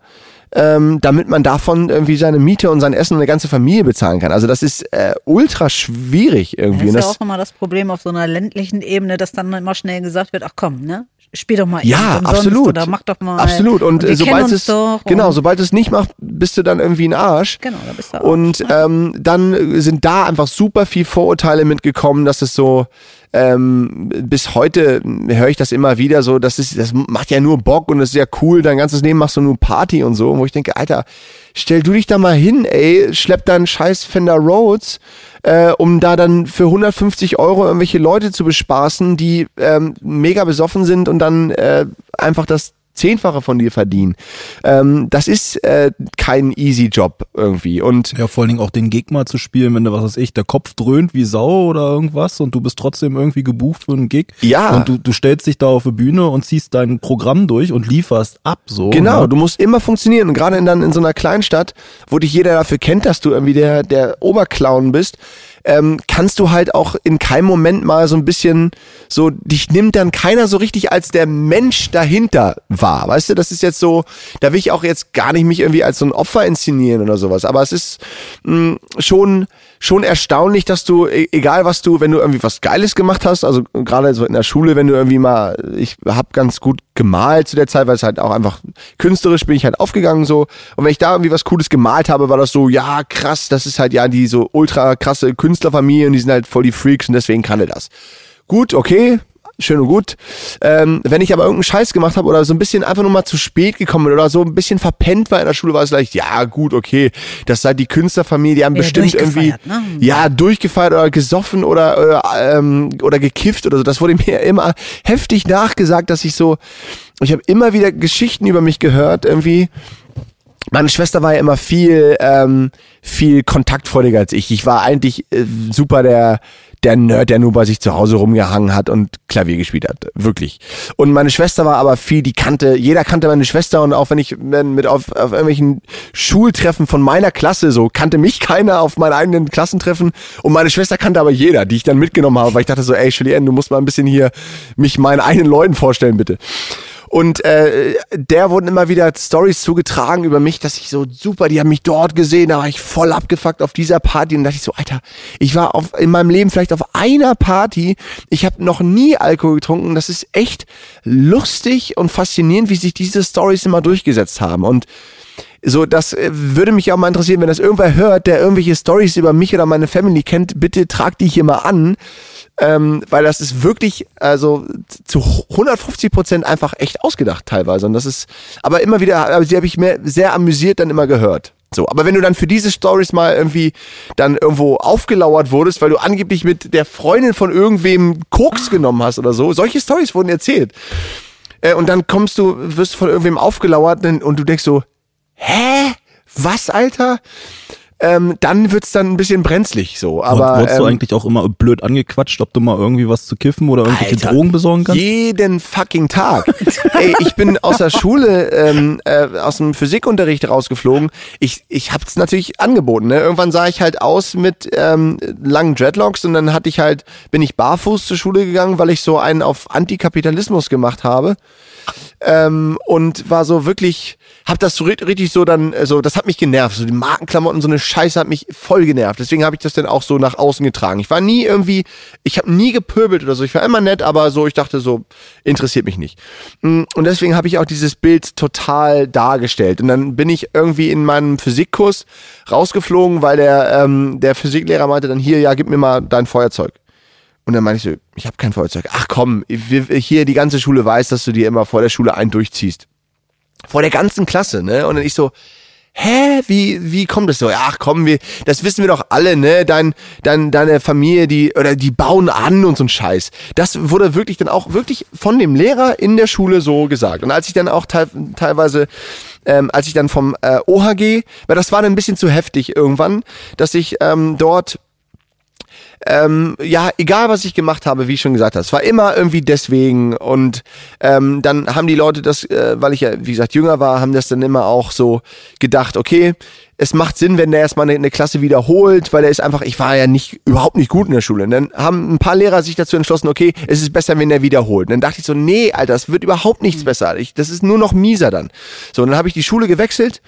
ähm, damit man davon irgendwie seine Miete und sein Essen und eine ganze Familie bezahlen kann. Also das ist äh, ultra schwierig irgendwie. Das ist ja auch immer das Problem auf so einer ländlichen Ebene, dass dann immer schnell gesagt wird, ach komm, ne? Spiel doch mal Ja, absolut. oder mach doch mal. Absolut. Und wir äh, sobald es doch genau, und- sobald es nicht macht, bist du dann irgendwie ein Arsch. Genau, da bist du auch. Und ähm, dann sind da einfach super viel Vorurteile mitgekommen, dass es so ähm, bis heute höre ich das immer wieder so, das ist, das macht ja nur Bock und das ist ja cool, dein ganzes Leben machst du nur Party und so, wo ich denke, Alter, stell du dich da mal hin, ey, schlepp deinen scheiß Fender Rhodes, äh, um da dann für 150 Euro irgendwelche Leute zu bespaßen, die ähm, mega besoffen sind und dann äh, einfach das Zehnfache von dir verdienen. Ähm, das ist äh, kein easy Job irgendwie. Und Ja, vor allen Dingen auch den mal zu spielen, wenn du, was weiß ich, der Kopf dröhnt wie Sau oder irgendwas und du bist trotzdem irgendwie gebucht für einen Gig. Ja. Und du, du stellst dich da auf die Bühne und ziehst dein Programm durch und lieferst ab, so. Genau, ne? du musst immer funktionieren. Und gerade in, dann in so einer Kleinstadt, wo dich jeder dafür kennt, dass du irgendwie der, der Oberclown bist, ähm, kannst du halt auch in keinem Moment mal so ein bisschen so, dich nimmt dann keiner so richtig als der Mensch dahinter wahr. Weißt du, das ist jetzt so, da will ich auch jetzt gar nicht mich irgendwie als so ein Opfer inszenieren oder sowas. Aber es ist mh, schon, schon erstaunlich, dass du, e- egal was du, wenn du irgendwie was Geiles gemacht hast, also gerade so in der Schule, wenn du irgendwie mal, ich hab ganz gut gemalt zu der Zeit, weil es halt auch einfach künstlerisch bin ich halt aufgegangen so. Und wenn ich da irgendwie was Cooles gemalt habe, war das so, ja krass, das ist halt ja die so ultra krasse Künstlerfamilie und die sind halt voll die Freaks und deswegen kann er das. Gut, okay, schön und gut. Ähm, wenn ich aber irgendeinen Scheiß gemacht habe oder so ein bisschen einfach nur mal zu spät gekommen bin oder so ein bisschen verpennt war in der Schule, war es gleich, ja gut, okay, das sei die Künstlerfamilie, die haben Ja, bestimmt irgendwie, durchgefeiert, ne? ja, durchgefeiert oder gesoffen oder, oder, ähm, oder gekifft oder so. Das wurde mir immer heftig nachgesagt, dass ich so, ich habe immer wieder Geschichten über mich gehört, irgendwie, meine Schwester war ja immer viel, ähm, viel kontaktfreudiger als ich. Ich war eigentlich äh, super der, der Nerd, der nur bei sich zu Hause rumgehangen hat und Klavier gespielt hat. Wirklich. Und meine Schwester war aber viel, die kannte, jeder kannte meine Schwester und auch wenn ich mit auf, auf irgendwelchen Schultreffen von meiner Klasse so, kannte mich keiner auf meinen eigenen Klassentreffen und meine Schwester kannte aber jeder, die ich dann mitgenommen habe, weil ich dachte so, ey, Julienne, du musst mal ein bisschen hier mich meinen eigenen Leuten vorstellen, bitte. Und äh, der wurden immer wieder Stories zugetragen über mich, dass ich so super, die haben mich dort gesehen, da war ich voll abgefuckt auf dieser Party und dachte ich so, Alter, ich war auf, in meinem Leben vielleicht auf einer Party, ich habe noch nie Alkohol getrunken, das ist echt lustig und faszinierend, wie sich diese Stories immer durchgesetzt haben. Und so, das äh, würde mich auch mal interessieren, wenn das irgendwer hört, der irgendwelche Stories über mich oder meine Family kennt, bitte tragt die hier mal an, ähm, weil das ist wirklich, also zu 150 Prozent einfach echt ausgedacht teilweise. Und das ist, aber immer wieder, aber sie habe ich mir sehr amüsiert dann immer gehört. So, aber wenn du dann für diese Stories mal irgendwie dann irgendwo aufgelauert wurdest, weil du angeblich mit der Freundin von irgendwem Koks genommen hast oder so, solche Stories wurden erzählt. Äh, und dann kommst du, wirst von irgendwem aufgelauert und du denkst so, hä? Was, Alter? Ähm, dann wird's dann ein bisschen brenzlig so. Aber Wurdest du ähm, eigentlich auch immer blöd angequatscht, ob du mal irgendwie was zu kiffen oder irgendwelche Alter, Drogen besorgen kannst? Jeden fucking Tag. Ey, ich bin aus der Schule, ähm, äh, aus dem Physikunterricht rausgeflogen. Ich, ich hab's natürlich angeboten. Ne? Irgendwann sah ich halt aus mit ähm, langen Dreadlocks und dann hatte ich halt, bin ich barfuß zur Schule gegangen, weil ich so einen auf Antikapitalismus gemacht habe. Ähm, und war so wirklich, hab das so ri- richtig so dann, äh, so, das hat mich genervt. So die Markenklamotten, so eine Scheiße hat mich voll genervt. Deswegen habe ich das dann auch so nach außen getragen. Ich war nie irgendwie, ich habe nie gepöbelt oder so. Ich war immer nett, aber so, ich dachte so, interessiert mich nicht. Mm, Und deswegen habe ich auch dieses Bild total dargestellt. Und dann bin ich irgendwie in meinem Physikkurs rausgeflogen, weil der, ähm, der Physiklehrer meinte dann hier, ja, gib mir mal dein Feuerzeug. Und dann meinte ich so, ich habe kein Feuerzeug. Ach komm, hier die ganze Schule weiß, dass du dir immer vor der Schule einen durchziehst. Vor der ganzen Klasse, ne? Und dann ich so, hä, wie, wie kommt das so? Ach komm, wir, das wissen wir doch alle, ne? Dein, dein, deine Familie, die, oder die bauen an und so ein Scheiß. Das wurde wirklich dann auch wirklich von dem Lehrer in der Schule so gesagt. Und als ich dann auch teil, teilweise, ähm, als ich dann vom äh, OHG, weil das war dann ein bisschen zu heftig irgendwann, dass ich ähm, dort ähm, ja, egal was ich gemacht habe, wie ich schon gesagt habe, es war immer irgendwie deswegen und ähm, dann haben die Leute das, äh, weil ich ja, wie gesagt, jünger war, haben das dann immer auch so gedacht, okay, es macht Sinn, wenn der erstmal eine, eine Klasse wiederholt, weil er ist einfach, ich war ja nicht, überhaupt nicht gut in der Schule. Und dann haben ein paar Lehrer sich dazu entschlossen, okay, es ist besser, wenn er wiederholt. Und dann dachte ich so, nee, Alter, es wird überhaupt nichts besser. Ich, das ist nur noch mieser dann. So, und dann habe ich die Schule gewechselt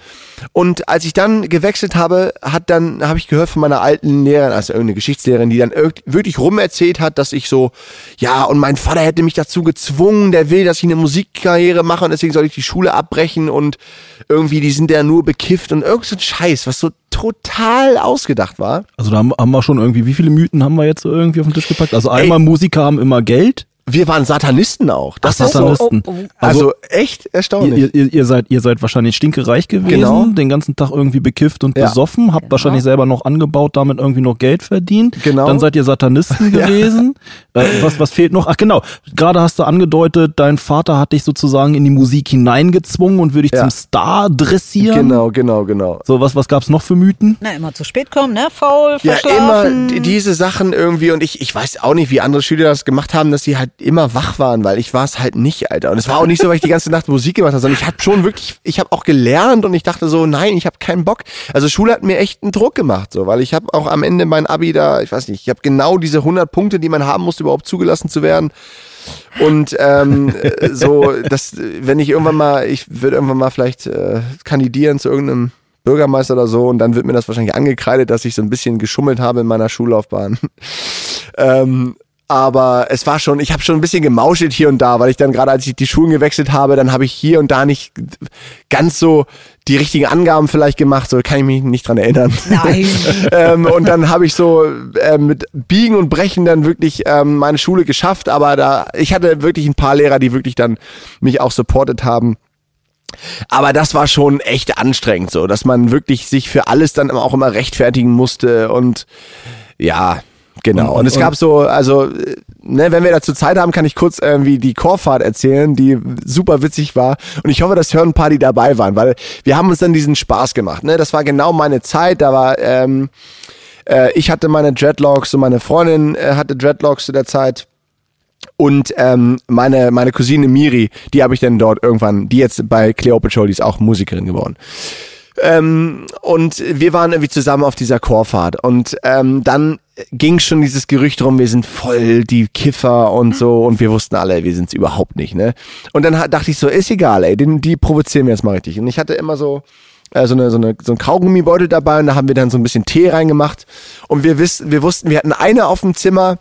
und als ich dann gewechselt habe, hat dann, habe ich gehört von meiner alten Lehrerin, also irgendeine Geschichtslehrerin, die dann wirklich rumerzählt hat, dass ich so, ja, und mein Vater hätte mich dazu gezwungen, der will, dass ich eine Musikkarriere mache und deswegen soll ich die Schule abbrechen und irgendwie, die sind ja nur bekifft und irgend so ein Scheiß, was so total ausgedacht war. Also da haben, haben wir schon irgendwie, wie viele Mythen haben wir jetzt so irgendwie auf den Tisch gepackt? Also einmal Musiker haben immer Geld. Wir waren Satanisten auch. Das Ach, ist so, Satanisten. oh, oh. also, echt erstaunlich. Ihr, ihr, ihr, seid, ihr seid wahrscheinlich stinkereich gewesen, Genau. den ganzen Tag irgendwie bekifft und Ja. besoffen, habt wahrscheinlich selber noch angebaut, damit irgendwie noch Geld verdient. Genau. Dann seid ihr Satanisten gewesen. äh, was, was fehlt noch? Ach genau, gerade hast du angedeutet, dein Vater hat dich sozusagen in die Musik hineingezwungen und würde dich Ja. zum Star dressieren. Genau, genau, genau. So, was, was gab's noch für Mythen? Na, immer zu spät kommen, ne? Faul, Ja, verschlafen. immer die- diese Sachen irgendwie und ich, ich weiß auch nicht, wie andere Schüler das gemacht haben, dass sie halt immer wach waren, weil ich war es halt nicht, Alter. Und es war auch nicht so, weil ich die ganze Nacht Musik gemacht habe, sondern ich habe schon wirklich, ich habe auch gelernt und ich dachte so, nein, ich habe keinen Bock. Also Schule hat mir echt einen Druck gemacht, so, weil ich habe auch am Ende mein Abi da, ich weiß nicht, ich habe genau diese 100 Punkte, die man haben musste, überhaupt zugelassen zu werden. Und ähm, äh, so, dass, wenn ich irgendwann mal, ich würde irgendwann mal vielleicht äh, kandidieren zu irgendeinem Bürgermeister oder so und dann wird mir das wahrscheinlich angekreidet, dass ich so ein bisschen geschummelt habe in meiner Schullaufbahn. ähm, aber es war schon, ich habe schon ein bisschen gemauschelt hier und da, weil ich dann gerade, als ich die Schulen gewechselt habe, dann habe ich hier und da nicht ganz so die richtigen Angaben vielleicht gemacht, so kann ich mich nicht dran erinnern. Nein. ähm, und dann habe ich so äh, mit Biegen und Brechen dann wirklich ähm, meine Schule geschafft, aber da ich hatte wirklich ein paar Lehrer, die wirklich dann mich auch supportet haben. Aber das war schon echt anstrengend, so, dass man wirklich sich für alles dann auch immer rechtfertigen musste und ja, genau. Und, Und- es und- gab so, also, ne, wenn wir dazu Zeit haben, kann ich kurz irgendwie die Chorfahrt erzählen, die super witzig war. Und ich hoffe, dass hören ein paar, die dabei waren, weil wir haben uns dann diesen Spaß gemacht. Ne? Das war genau meine Zeit. Da war, ähm, äh, ich hatte meine Dreadlocks und meine Freundin äh, hatte Dreadlocks zu der Zeit. Und ähm, meine, meine Cousine Miri, die habe ich dann dort irgendwann, die jetzt bei Cleo Patrol, die ist auch Musikerin geworden. Ähm, und wir waren irgendwie zusammen auf dieser Chorfahrt. Und ähm, dann ging schon dieses Gerücht rum, wir sind voll die Kiffer und so. Und wir wussten alle, wir sind's überhaupt nicht. ne? Und dann dachte ich so, ist egal, ey, den, die provozieren wir jetzt mal richtig. Und ich hatte immer so äh, so, eine, so, eine, so ein Kaugummibeutel dabei und da haben wir dann so ein bisschen Tee reingemacht. Und wir, wiss, wir wussten, wir hatten eine auf dem Zimmer,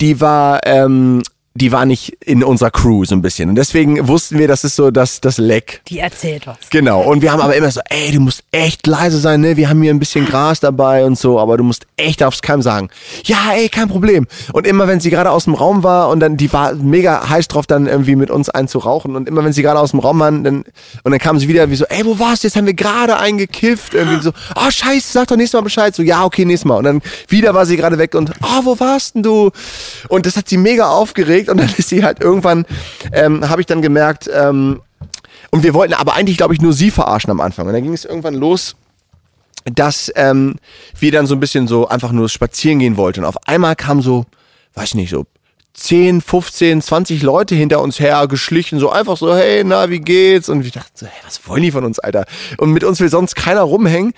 die war, ähm, die war nicht in unserer Crew so ein bisschen. Und deswegen wussten wir, das ist so das, das Leck. Die erzählt was. Genau. Und wir haben aber immer so, ey, du musst echt leise sein, ne? Wir haben hier ein bisschen Gras dabei und so, aber du musst echt aufs keinem sagen. Ja, ey, kein Problem. Und immer wenn sie gerade aus dem Raum war und dann, die war mega heiß drauf, dann irgendwie mit uns einen zu rauchen. Und immer wenn sie gerade aus dem Raum waren, dann, und dann kam sie wieder wie so, ey, wo warst du? Jetzt haben wir gerade einen gekifft. Irgendwie so, ah, scheiße, sag doch nächstes Mal Bescheid. So, ja, okay, nächstes Mal. Und dann wieder war sie gerade weg und, ah, wo warst denn du? Und das hat sie mega aufgeregt und dann ist sie halt irgendwann, ähm, habe ich dann gemerkt, ähm, und wir wollten aber eigentlich, glaube ich, nur sie verarschen am Anfang. Und dann ging es irgendwann los, dass ähm, wir dann so ein bisschen so einfach nur spazieren gehen wollten. Und auf einmal kam so, weiß ich nicht, so 10, 15, 20 Leute hinter uns her geschlichen, so einfach so, hey, na, wie geht's? Und ich dachte so, hey, was wollen die von uns, Alter? Und mit uns will sonst keiner rumhängen.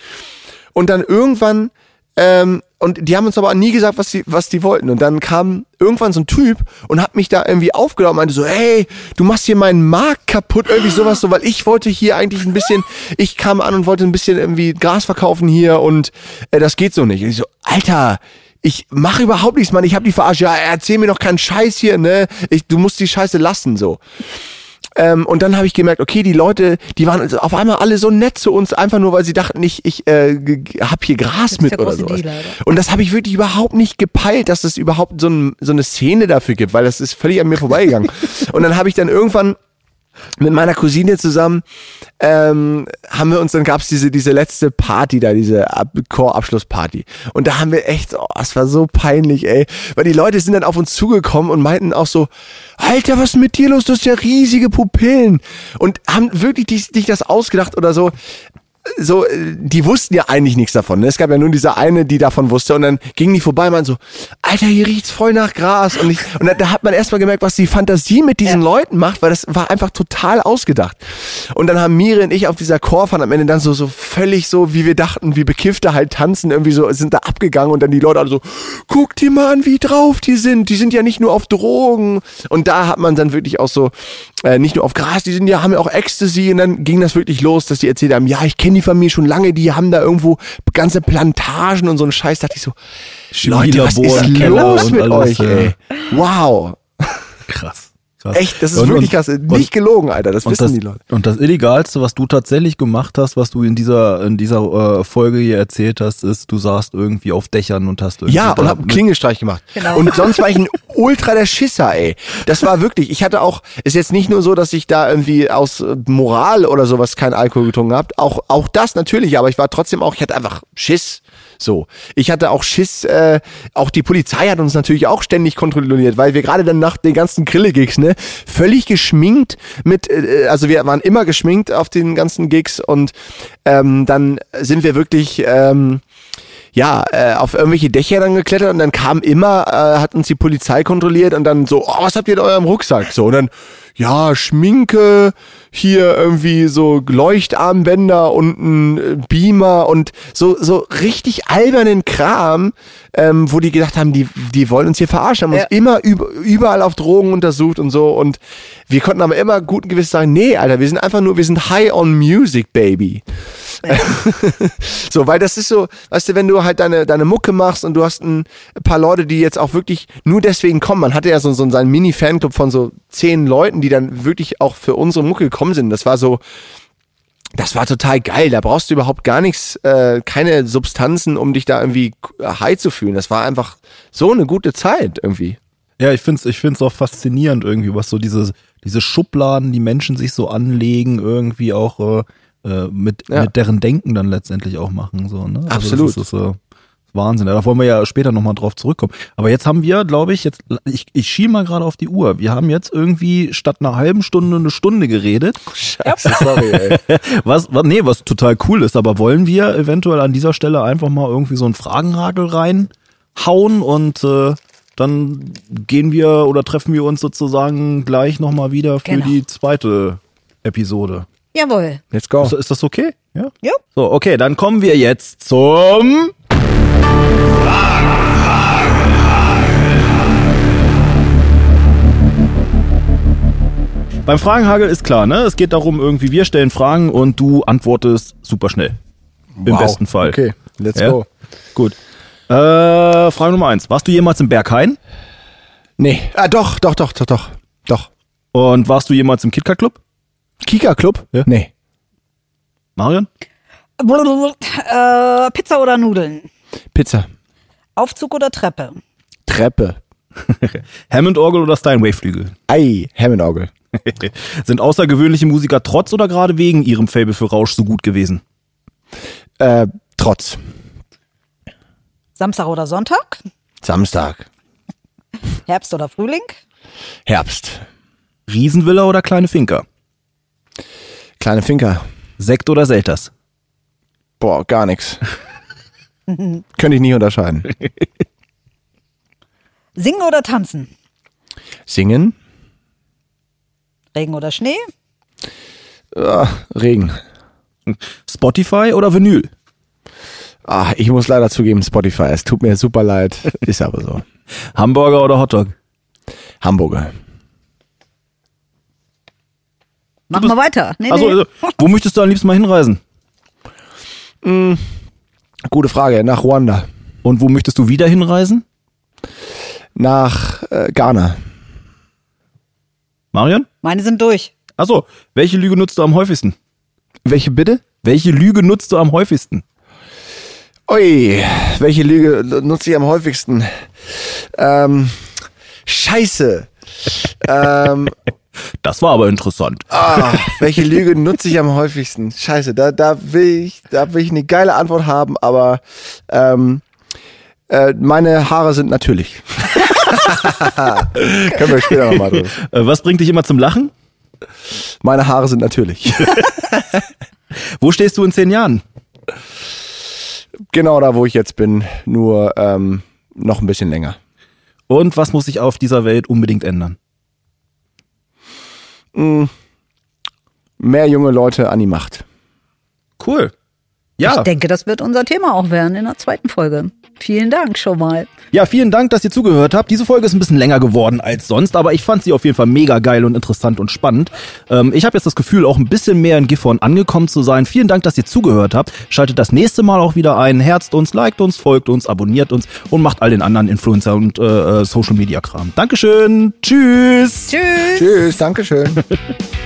Und dann irgendwann, ähm, und die haben uns aber nie gesagt, was die, was die wollten. Und dann kam irgendwann so ein Typ und hat mich da irgendwie aufgenommen und meinte so, hey, du machst hier meinen Markt kaputt, irgendwie sowas so, weil ich wollte hier eigentlich ein bisschen, ich kam an und wollte ein bisschen irgendwie Gras verkaufen hier und äh, das geht so nicht. Und ich so, Alter, ich mache überhaupt nichts, Mann. Ich habe die verarscht. Ja, erzähl mir doch keinen Scheiß hier, ne? Ich, du musst die Scheiße lassen, so. Ähm, und dann habe ich gemerkt, okay, die Leute, die waren also auf einmal alle so nett zu uns, einfach nur, weil sie dachten, ich, ich äh, g- g- hab hier Gras mit der oder sowas. Dealer, oder? Und das habe ich wirklich überhaupt nicht gepeilt, dass es überhaupt so, ein, so eine Szene dafür gibt, weil das ist völlig an mir vorbeigegangen. und dann habe ich dann irgendwann mit meiner Cousine zusammen ähm, haben wir uns, dann gab's diese, diese letzte Party da, diese Ab Chorabschlussparty. Und da haben wir echt, oh, es war so peinlich, ey. Weil die Leute sind dann auf uns zugekommen und meinten auch so, Alter, was ist mit dir los? Du hast ja riesige Pupillen. Und haben wirklich dich, dich das ausgedacht oder so so, äh, die wussten ja eigentlich nichts davon. Ne? Es gab ja nur diese eine, die davon wusste. Und dann gingen die vorbei und meinten so, Alter, hier riecht's voll nach Gras. Und, ich, und da, da hat man erstmal gemerkt, was die Fantasie mit diesen Leuten macht, weil das war einfach total ausgedacht. Und dann haben Miri und ich auf dieser Chorfahrt am Ende dann so, so völlig so, wie wir dachten, wie Bekiffte halt tanzen, irgendwie so, sind da abgegangen und dann die Leute alle so, guck dir mal an, wie drauf die sind. Die sind ja nicht nur auf Drogen. Und da hat man dann wirklich auch so, äh, nicht nur auf Gras, die sind ja, haben ja auch Ecstasy. Und dann ging das wirklich los, dass die erzählt haben, ja, ich kenne die Familie schon lange, die haben da irgendwo ganze Plantagen und so einen Scheiß. Dachte ich so, Leute, was ist los mit euch, ey? Wow. Krass. Krass. Echt, das ist Und- wirklich krass. und- Nicht gelogen, Alter. Das Und wissen das, die Leute. und das Illegalste, was du tatsächlich gemacht hast, was du in dieser, in dieser äh, Folge hier erzählt hast, ist, du saßt irgendwie auf Dächern und hast irgendwie. Ja, und hab einen Klingelstreich gemacht. Genau. Und sonst war ich ein ultra der Schisser, ey. Das war wirklich, ich hatte auch, ist jetzt nicht nur so, dass ich da irgendwie aus äh, Moral oder sowas keinen Alkohol getrunken habe. Auch, auch das natürlich, aber ich war trotzdem auch, ich hatte einfach Schiss. So. Ich hatte auch Schiss, äh, auch die Polizei hat uns natürlich auch ständig kontrolliert, weil wir gerade dann nach den ganzen Grille-Gigs, ne, völlig geschminkt mit, äh, also wir waren immer geschminkt auf den ganzen Gigs und ähm, dann sind wir wirklich, ähm, ja, äh, auf irgendwelche Dächer dann geklettert und dann kam immer, äh, hat uns die Polizei kontrolliert und dann so, oh, was habt ihr in eurem Rucksack? So, und dann, ja, Schminke, hier irgendwie so Leuchtarmbänder und ein äh, Beamer und so, so richtig albernen Kram, ähm, wo die gedacht haben, die, die wollen uns hier verarschen, haben Ja. uns immer über, überall auf Drogen untersucht und so und wir konnten aber immer guten Gewissens sagen, nee, Alter, wir sind einfach nur, wir sind high on music, baby. So, weil das ist so, weißt du, wenn du halt deine, deine Mucke machst und du hast ein paar Leute, die jetzt auch wirklich nur deswegen kommen. Man hatte ja so, so seinen Mini-Fanclub von so zehn Leuten, die dann wirklich auch für unsere Mucke gekommen sind. Das war so, das war total geil. Da brauchst du überhaupt gar nichts, äh, keine Substanzen, um dich da irgendwie high zu fühlen. Das war einfach so eine gute Zeit irgendwie. Ja, ich find's, ich find's auch faszinierend irgendwie, was so diese, diese Schubladen, die Menschen sich so anlegen, irgendwie auch äh, äh, mit, Ja. mit deren Denken dann letztendlich auch machen. So, ne? Absolut. Also das ist, äh, Wahnsinn. Ja, Da wollen wir ja später nochmal drauf zurückkommen. Aber jetzt haben wir, glaube ich, jetzt, ich, ich schiel mal gerade auf die Uhr. Wir haben jetzt irgendwie statt einer halben Stunde eine Stunde geredet. Scheiße, sorry, ey. Was, was, nee, was total cool ist, aber wollen wir eventuell an dieser Stelle einfach mal irgendwie so einen Fragenhagel reinhauen und äh, dann gehen wir oder treffen wir uns sozusagen gleich nochmal wieder für Genau. die zweite Episode. Jawohl. Let's go. Ist, ist das okay? Ja? Jo. So, okay, dann kommen wir jetzt zum Beim Fragenhagel ist klar, ne? Es geht darum, irgendwie wir stellen Fragen und du antwortest super schnell. Im Wow. besten Fall. Okay, let's Ja? go. Gut. Äh, Frage Nummer eins. Warst du jemals im Berghain? Nee. Ah, doch, doch, doch, doch, doch. Doch. Und warst du jemals im KitKat Club? Kika Club? Ja. Nee. Marion? Äh, Pizza oder Nudeln? Pizza. Aufzug oder Treppe? Treppe. Hammond-Orgel oder Steinway-Flügel? Ei, Hammondorgel. Sind außergewöhnliche Musiker trotz oder gerade wegen ihrem Fable für Rausch so gut gewesen? Äh, trotz. Samstag oder Sonntag? Samstag. Herbst oder Frühling? Herbst. Riesenvilla oder kleine Finca? Kleine Finker. Sekt oder Selters? Boah, gar nix. Könnte ich nicht unterscheiden. Singen oder tanzen? Singen? Regen oder Schnee? Ah, Regen. Spotify oder Vinyl? Ah, ich muss leider zugeben, Spotify. Es tut mir super leid. Ist aber so. Hamburger oder Hotdog? Hamburger. Machen wir weiter. Nee, Also, nee. also, wo möchtest du am liebsten mal hinreisen? Gute Frage. Nach Ruanda. Und wo möchtest du wieder hinreisen? Nach äh, Ghana. Marion? Meine sind durch. Achso, welche Lüge nutzt du am häufigsten? Welche bitte? Welche Lüge nutzt du am häufigsten? Ui, welche Lüge nutze ich am häufigsten? Ähm, scheiße. ähm, Das war aber interessant. ah, welche Lüge nutze ich am häufigsten? Scheiße, da, da will ich, da will ich eine geile Antwort haben, aber ähm, äh, meine Haare sind natürlich. Können wir später nochmal drüber. Äh, was bringt dich immer zum Lachen? Meine Haare sind natürlich. Wo stehst du in zehn Jahren? genau da, wo ich jetzt bin, nur ähm, noch ein bisschen länger. Und was muss sich auf dieser Welt unbedingt ändern? Mehr junge Leute an die Macht. Cool. Ja. Ich denke, das wird unser Thema auch werden in der zweiten Folge. Vielen Dank schon mal. Ja, vielen Dank, dass ihr zugehört habt. Diese Folge ist ein bisschen länger geworden als sonst, aber ich fand sie auf jeden Fall mega geil und interessant und spannend. Ähm, ich habe jetzt das Gefühl, auch ein bisschen mehr in Gifhorn angekommen zu sein. Vielen Dank, dass ihr zugehört habt. Schaltet das nächste Mal auch wieder ein. Herzt uns, liked uns, folgt uns, abonniert uns und macht all den anderen Influencer und äh, äh, Social Media Kram. Dankeschön. Tschüss. Tschüss. Tschüss, Dankeschön.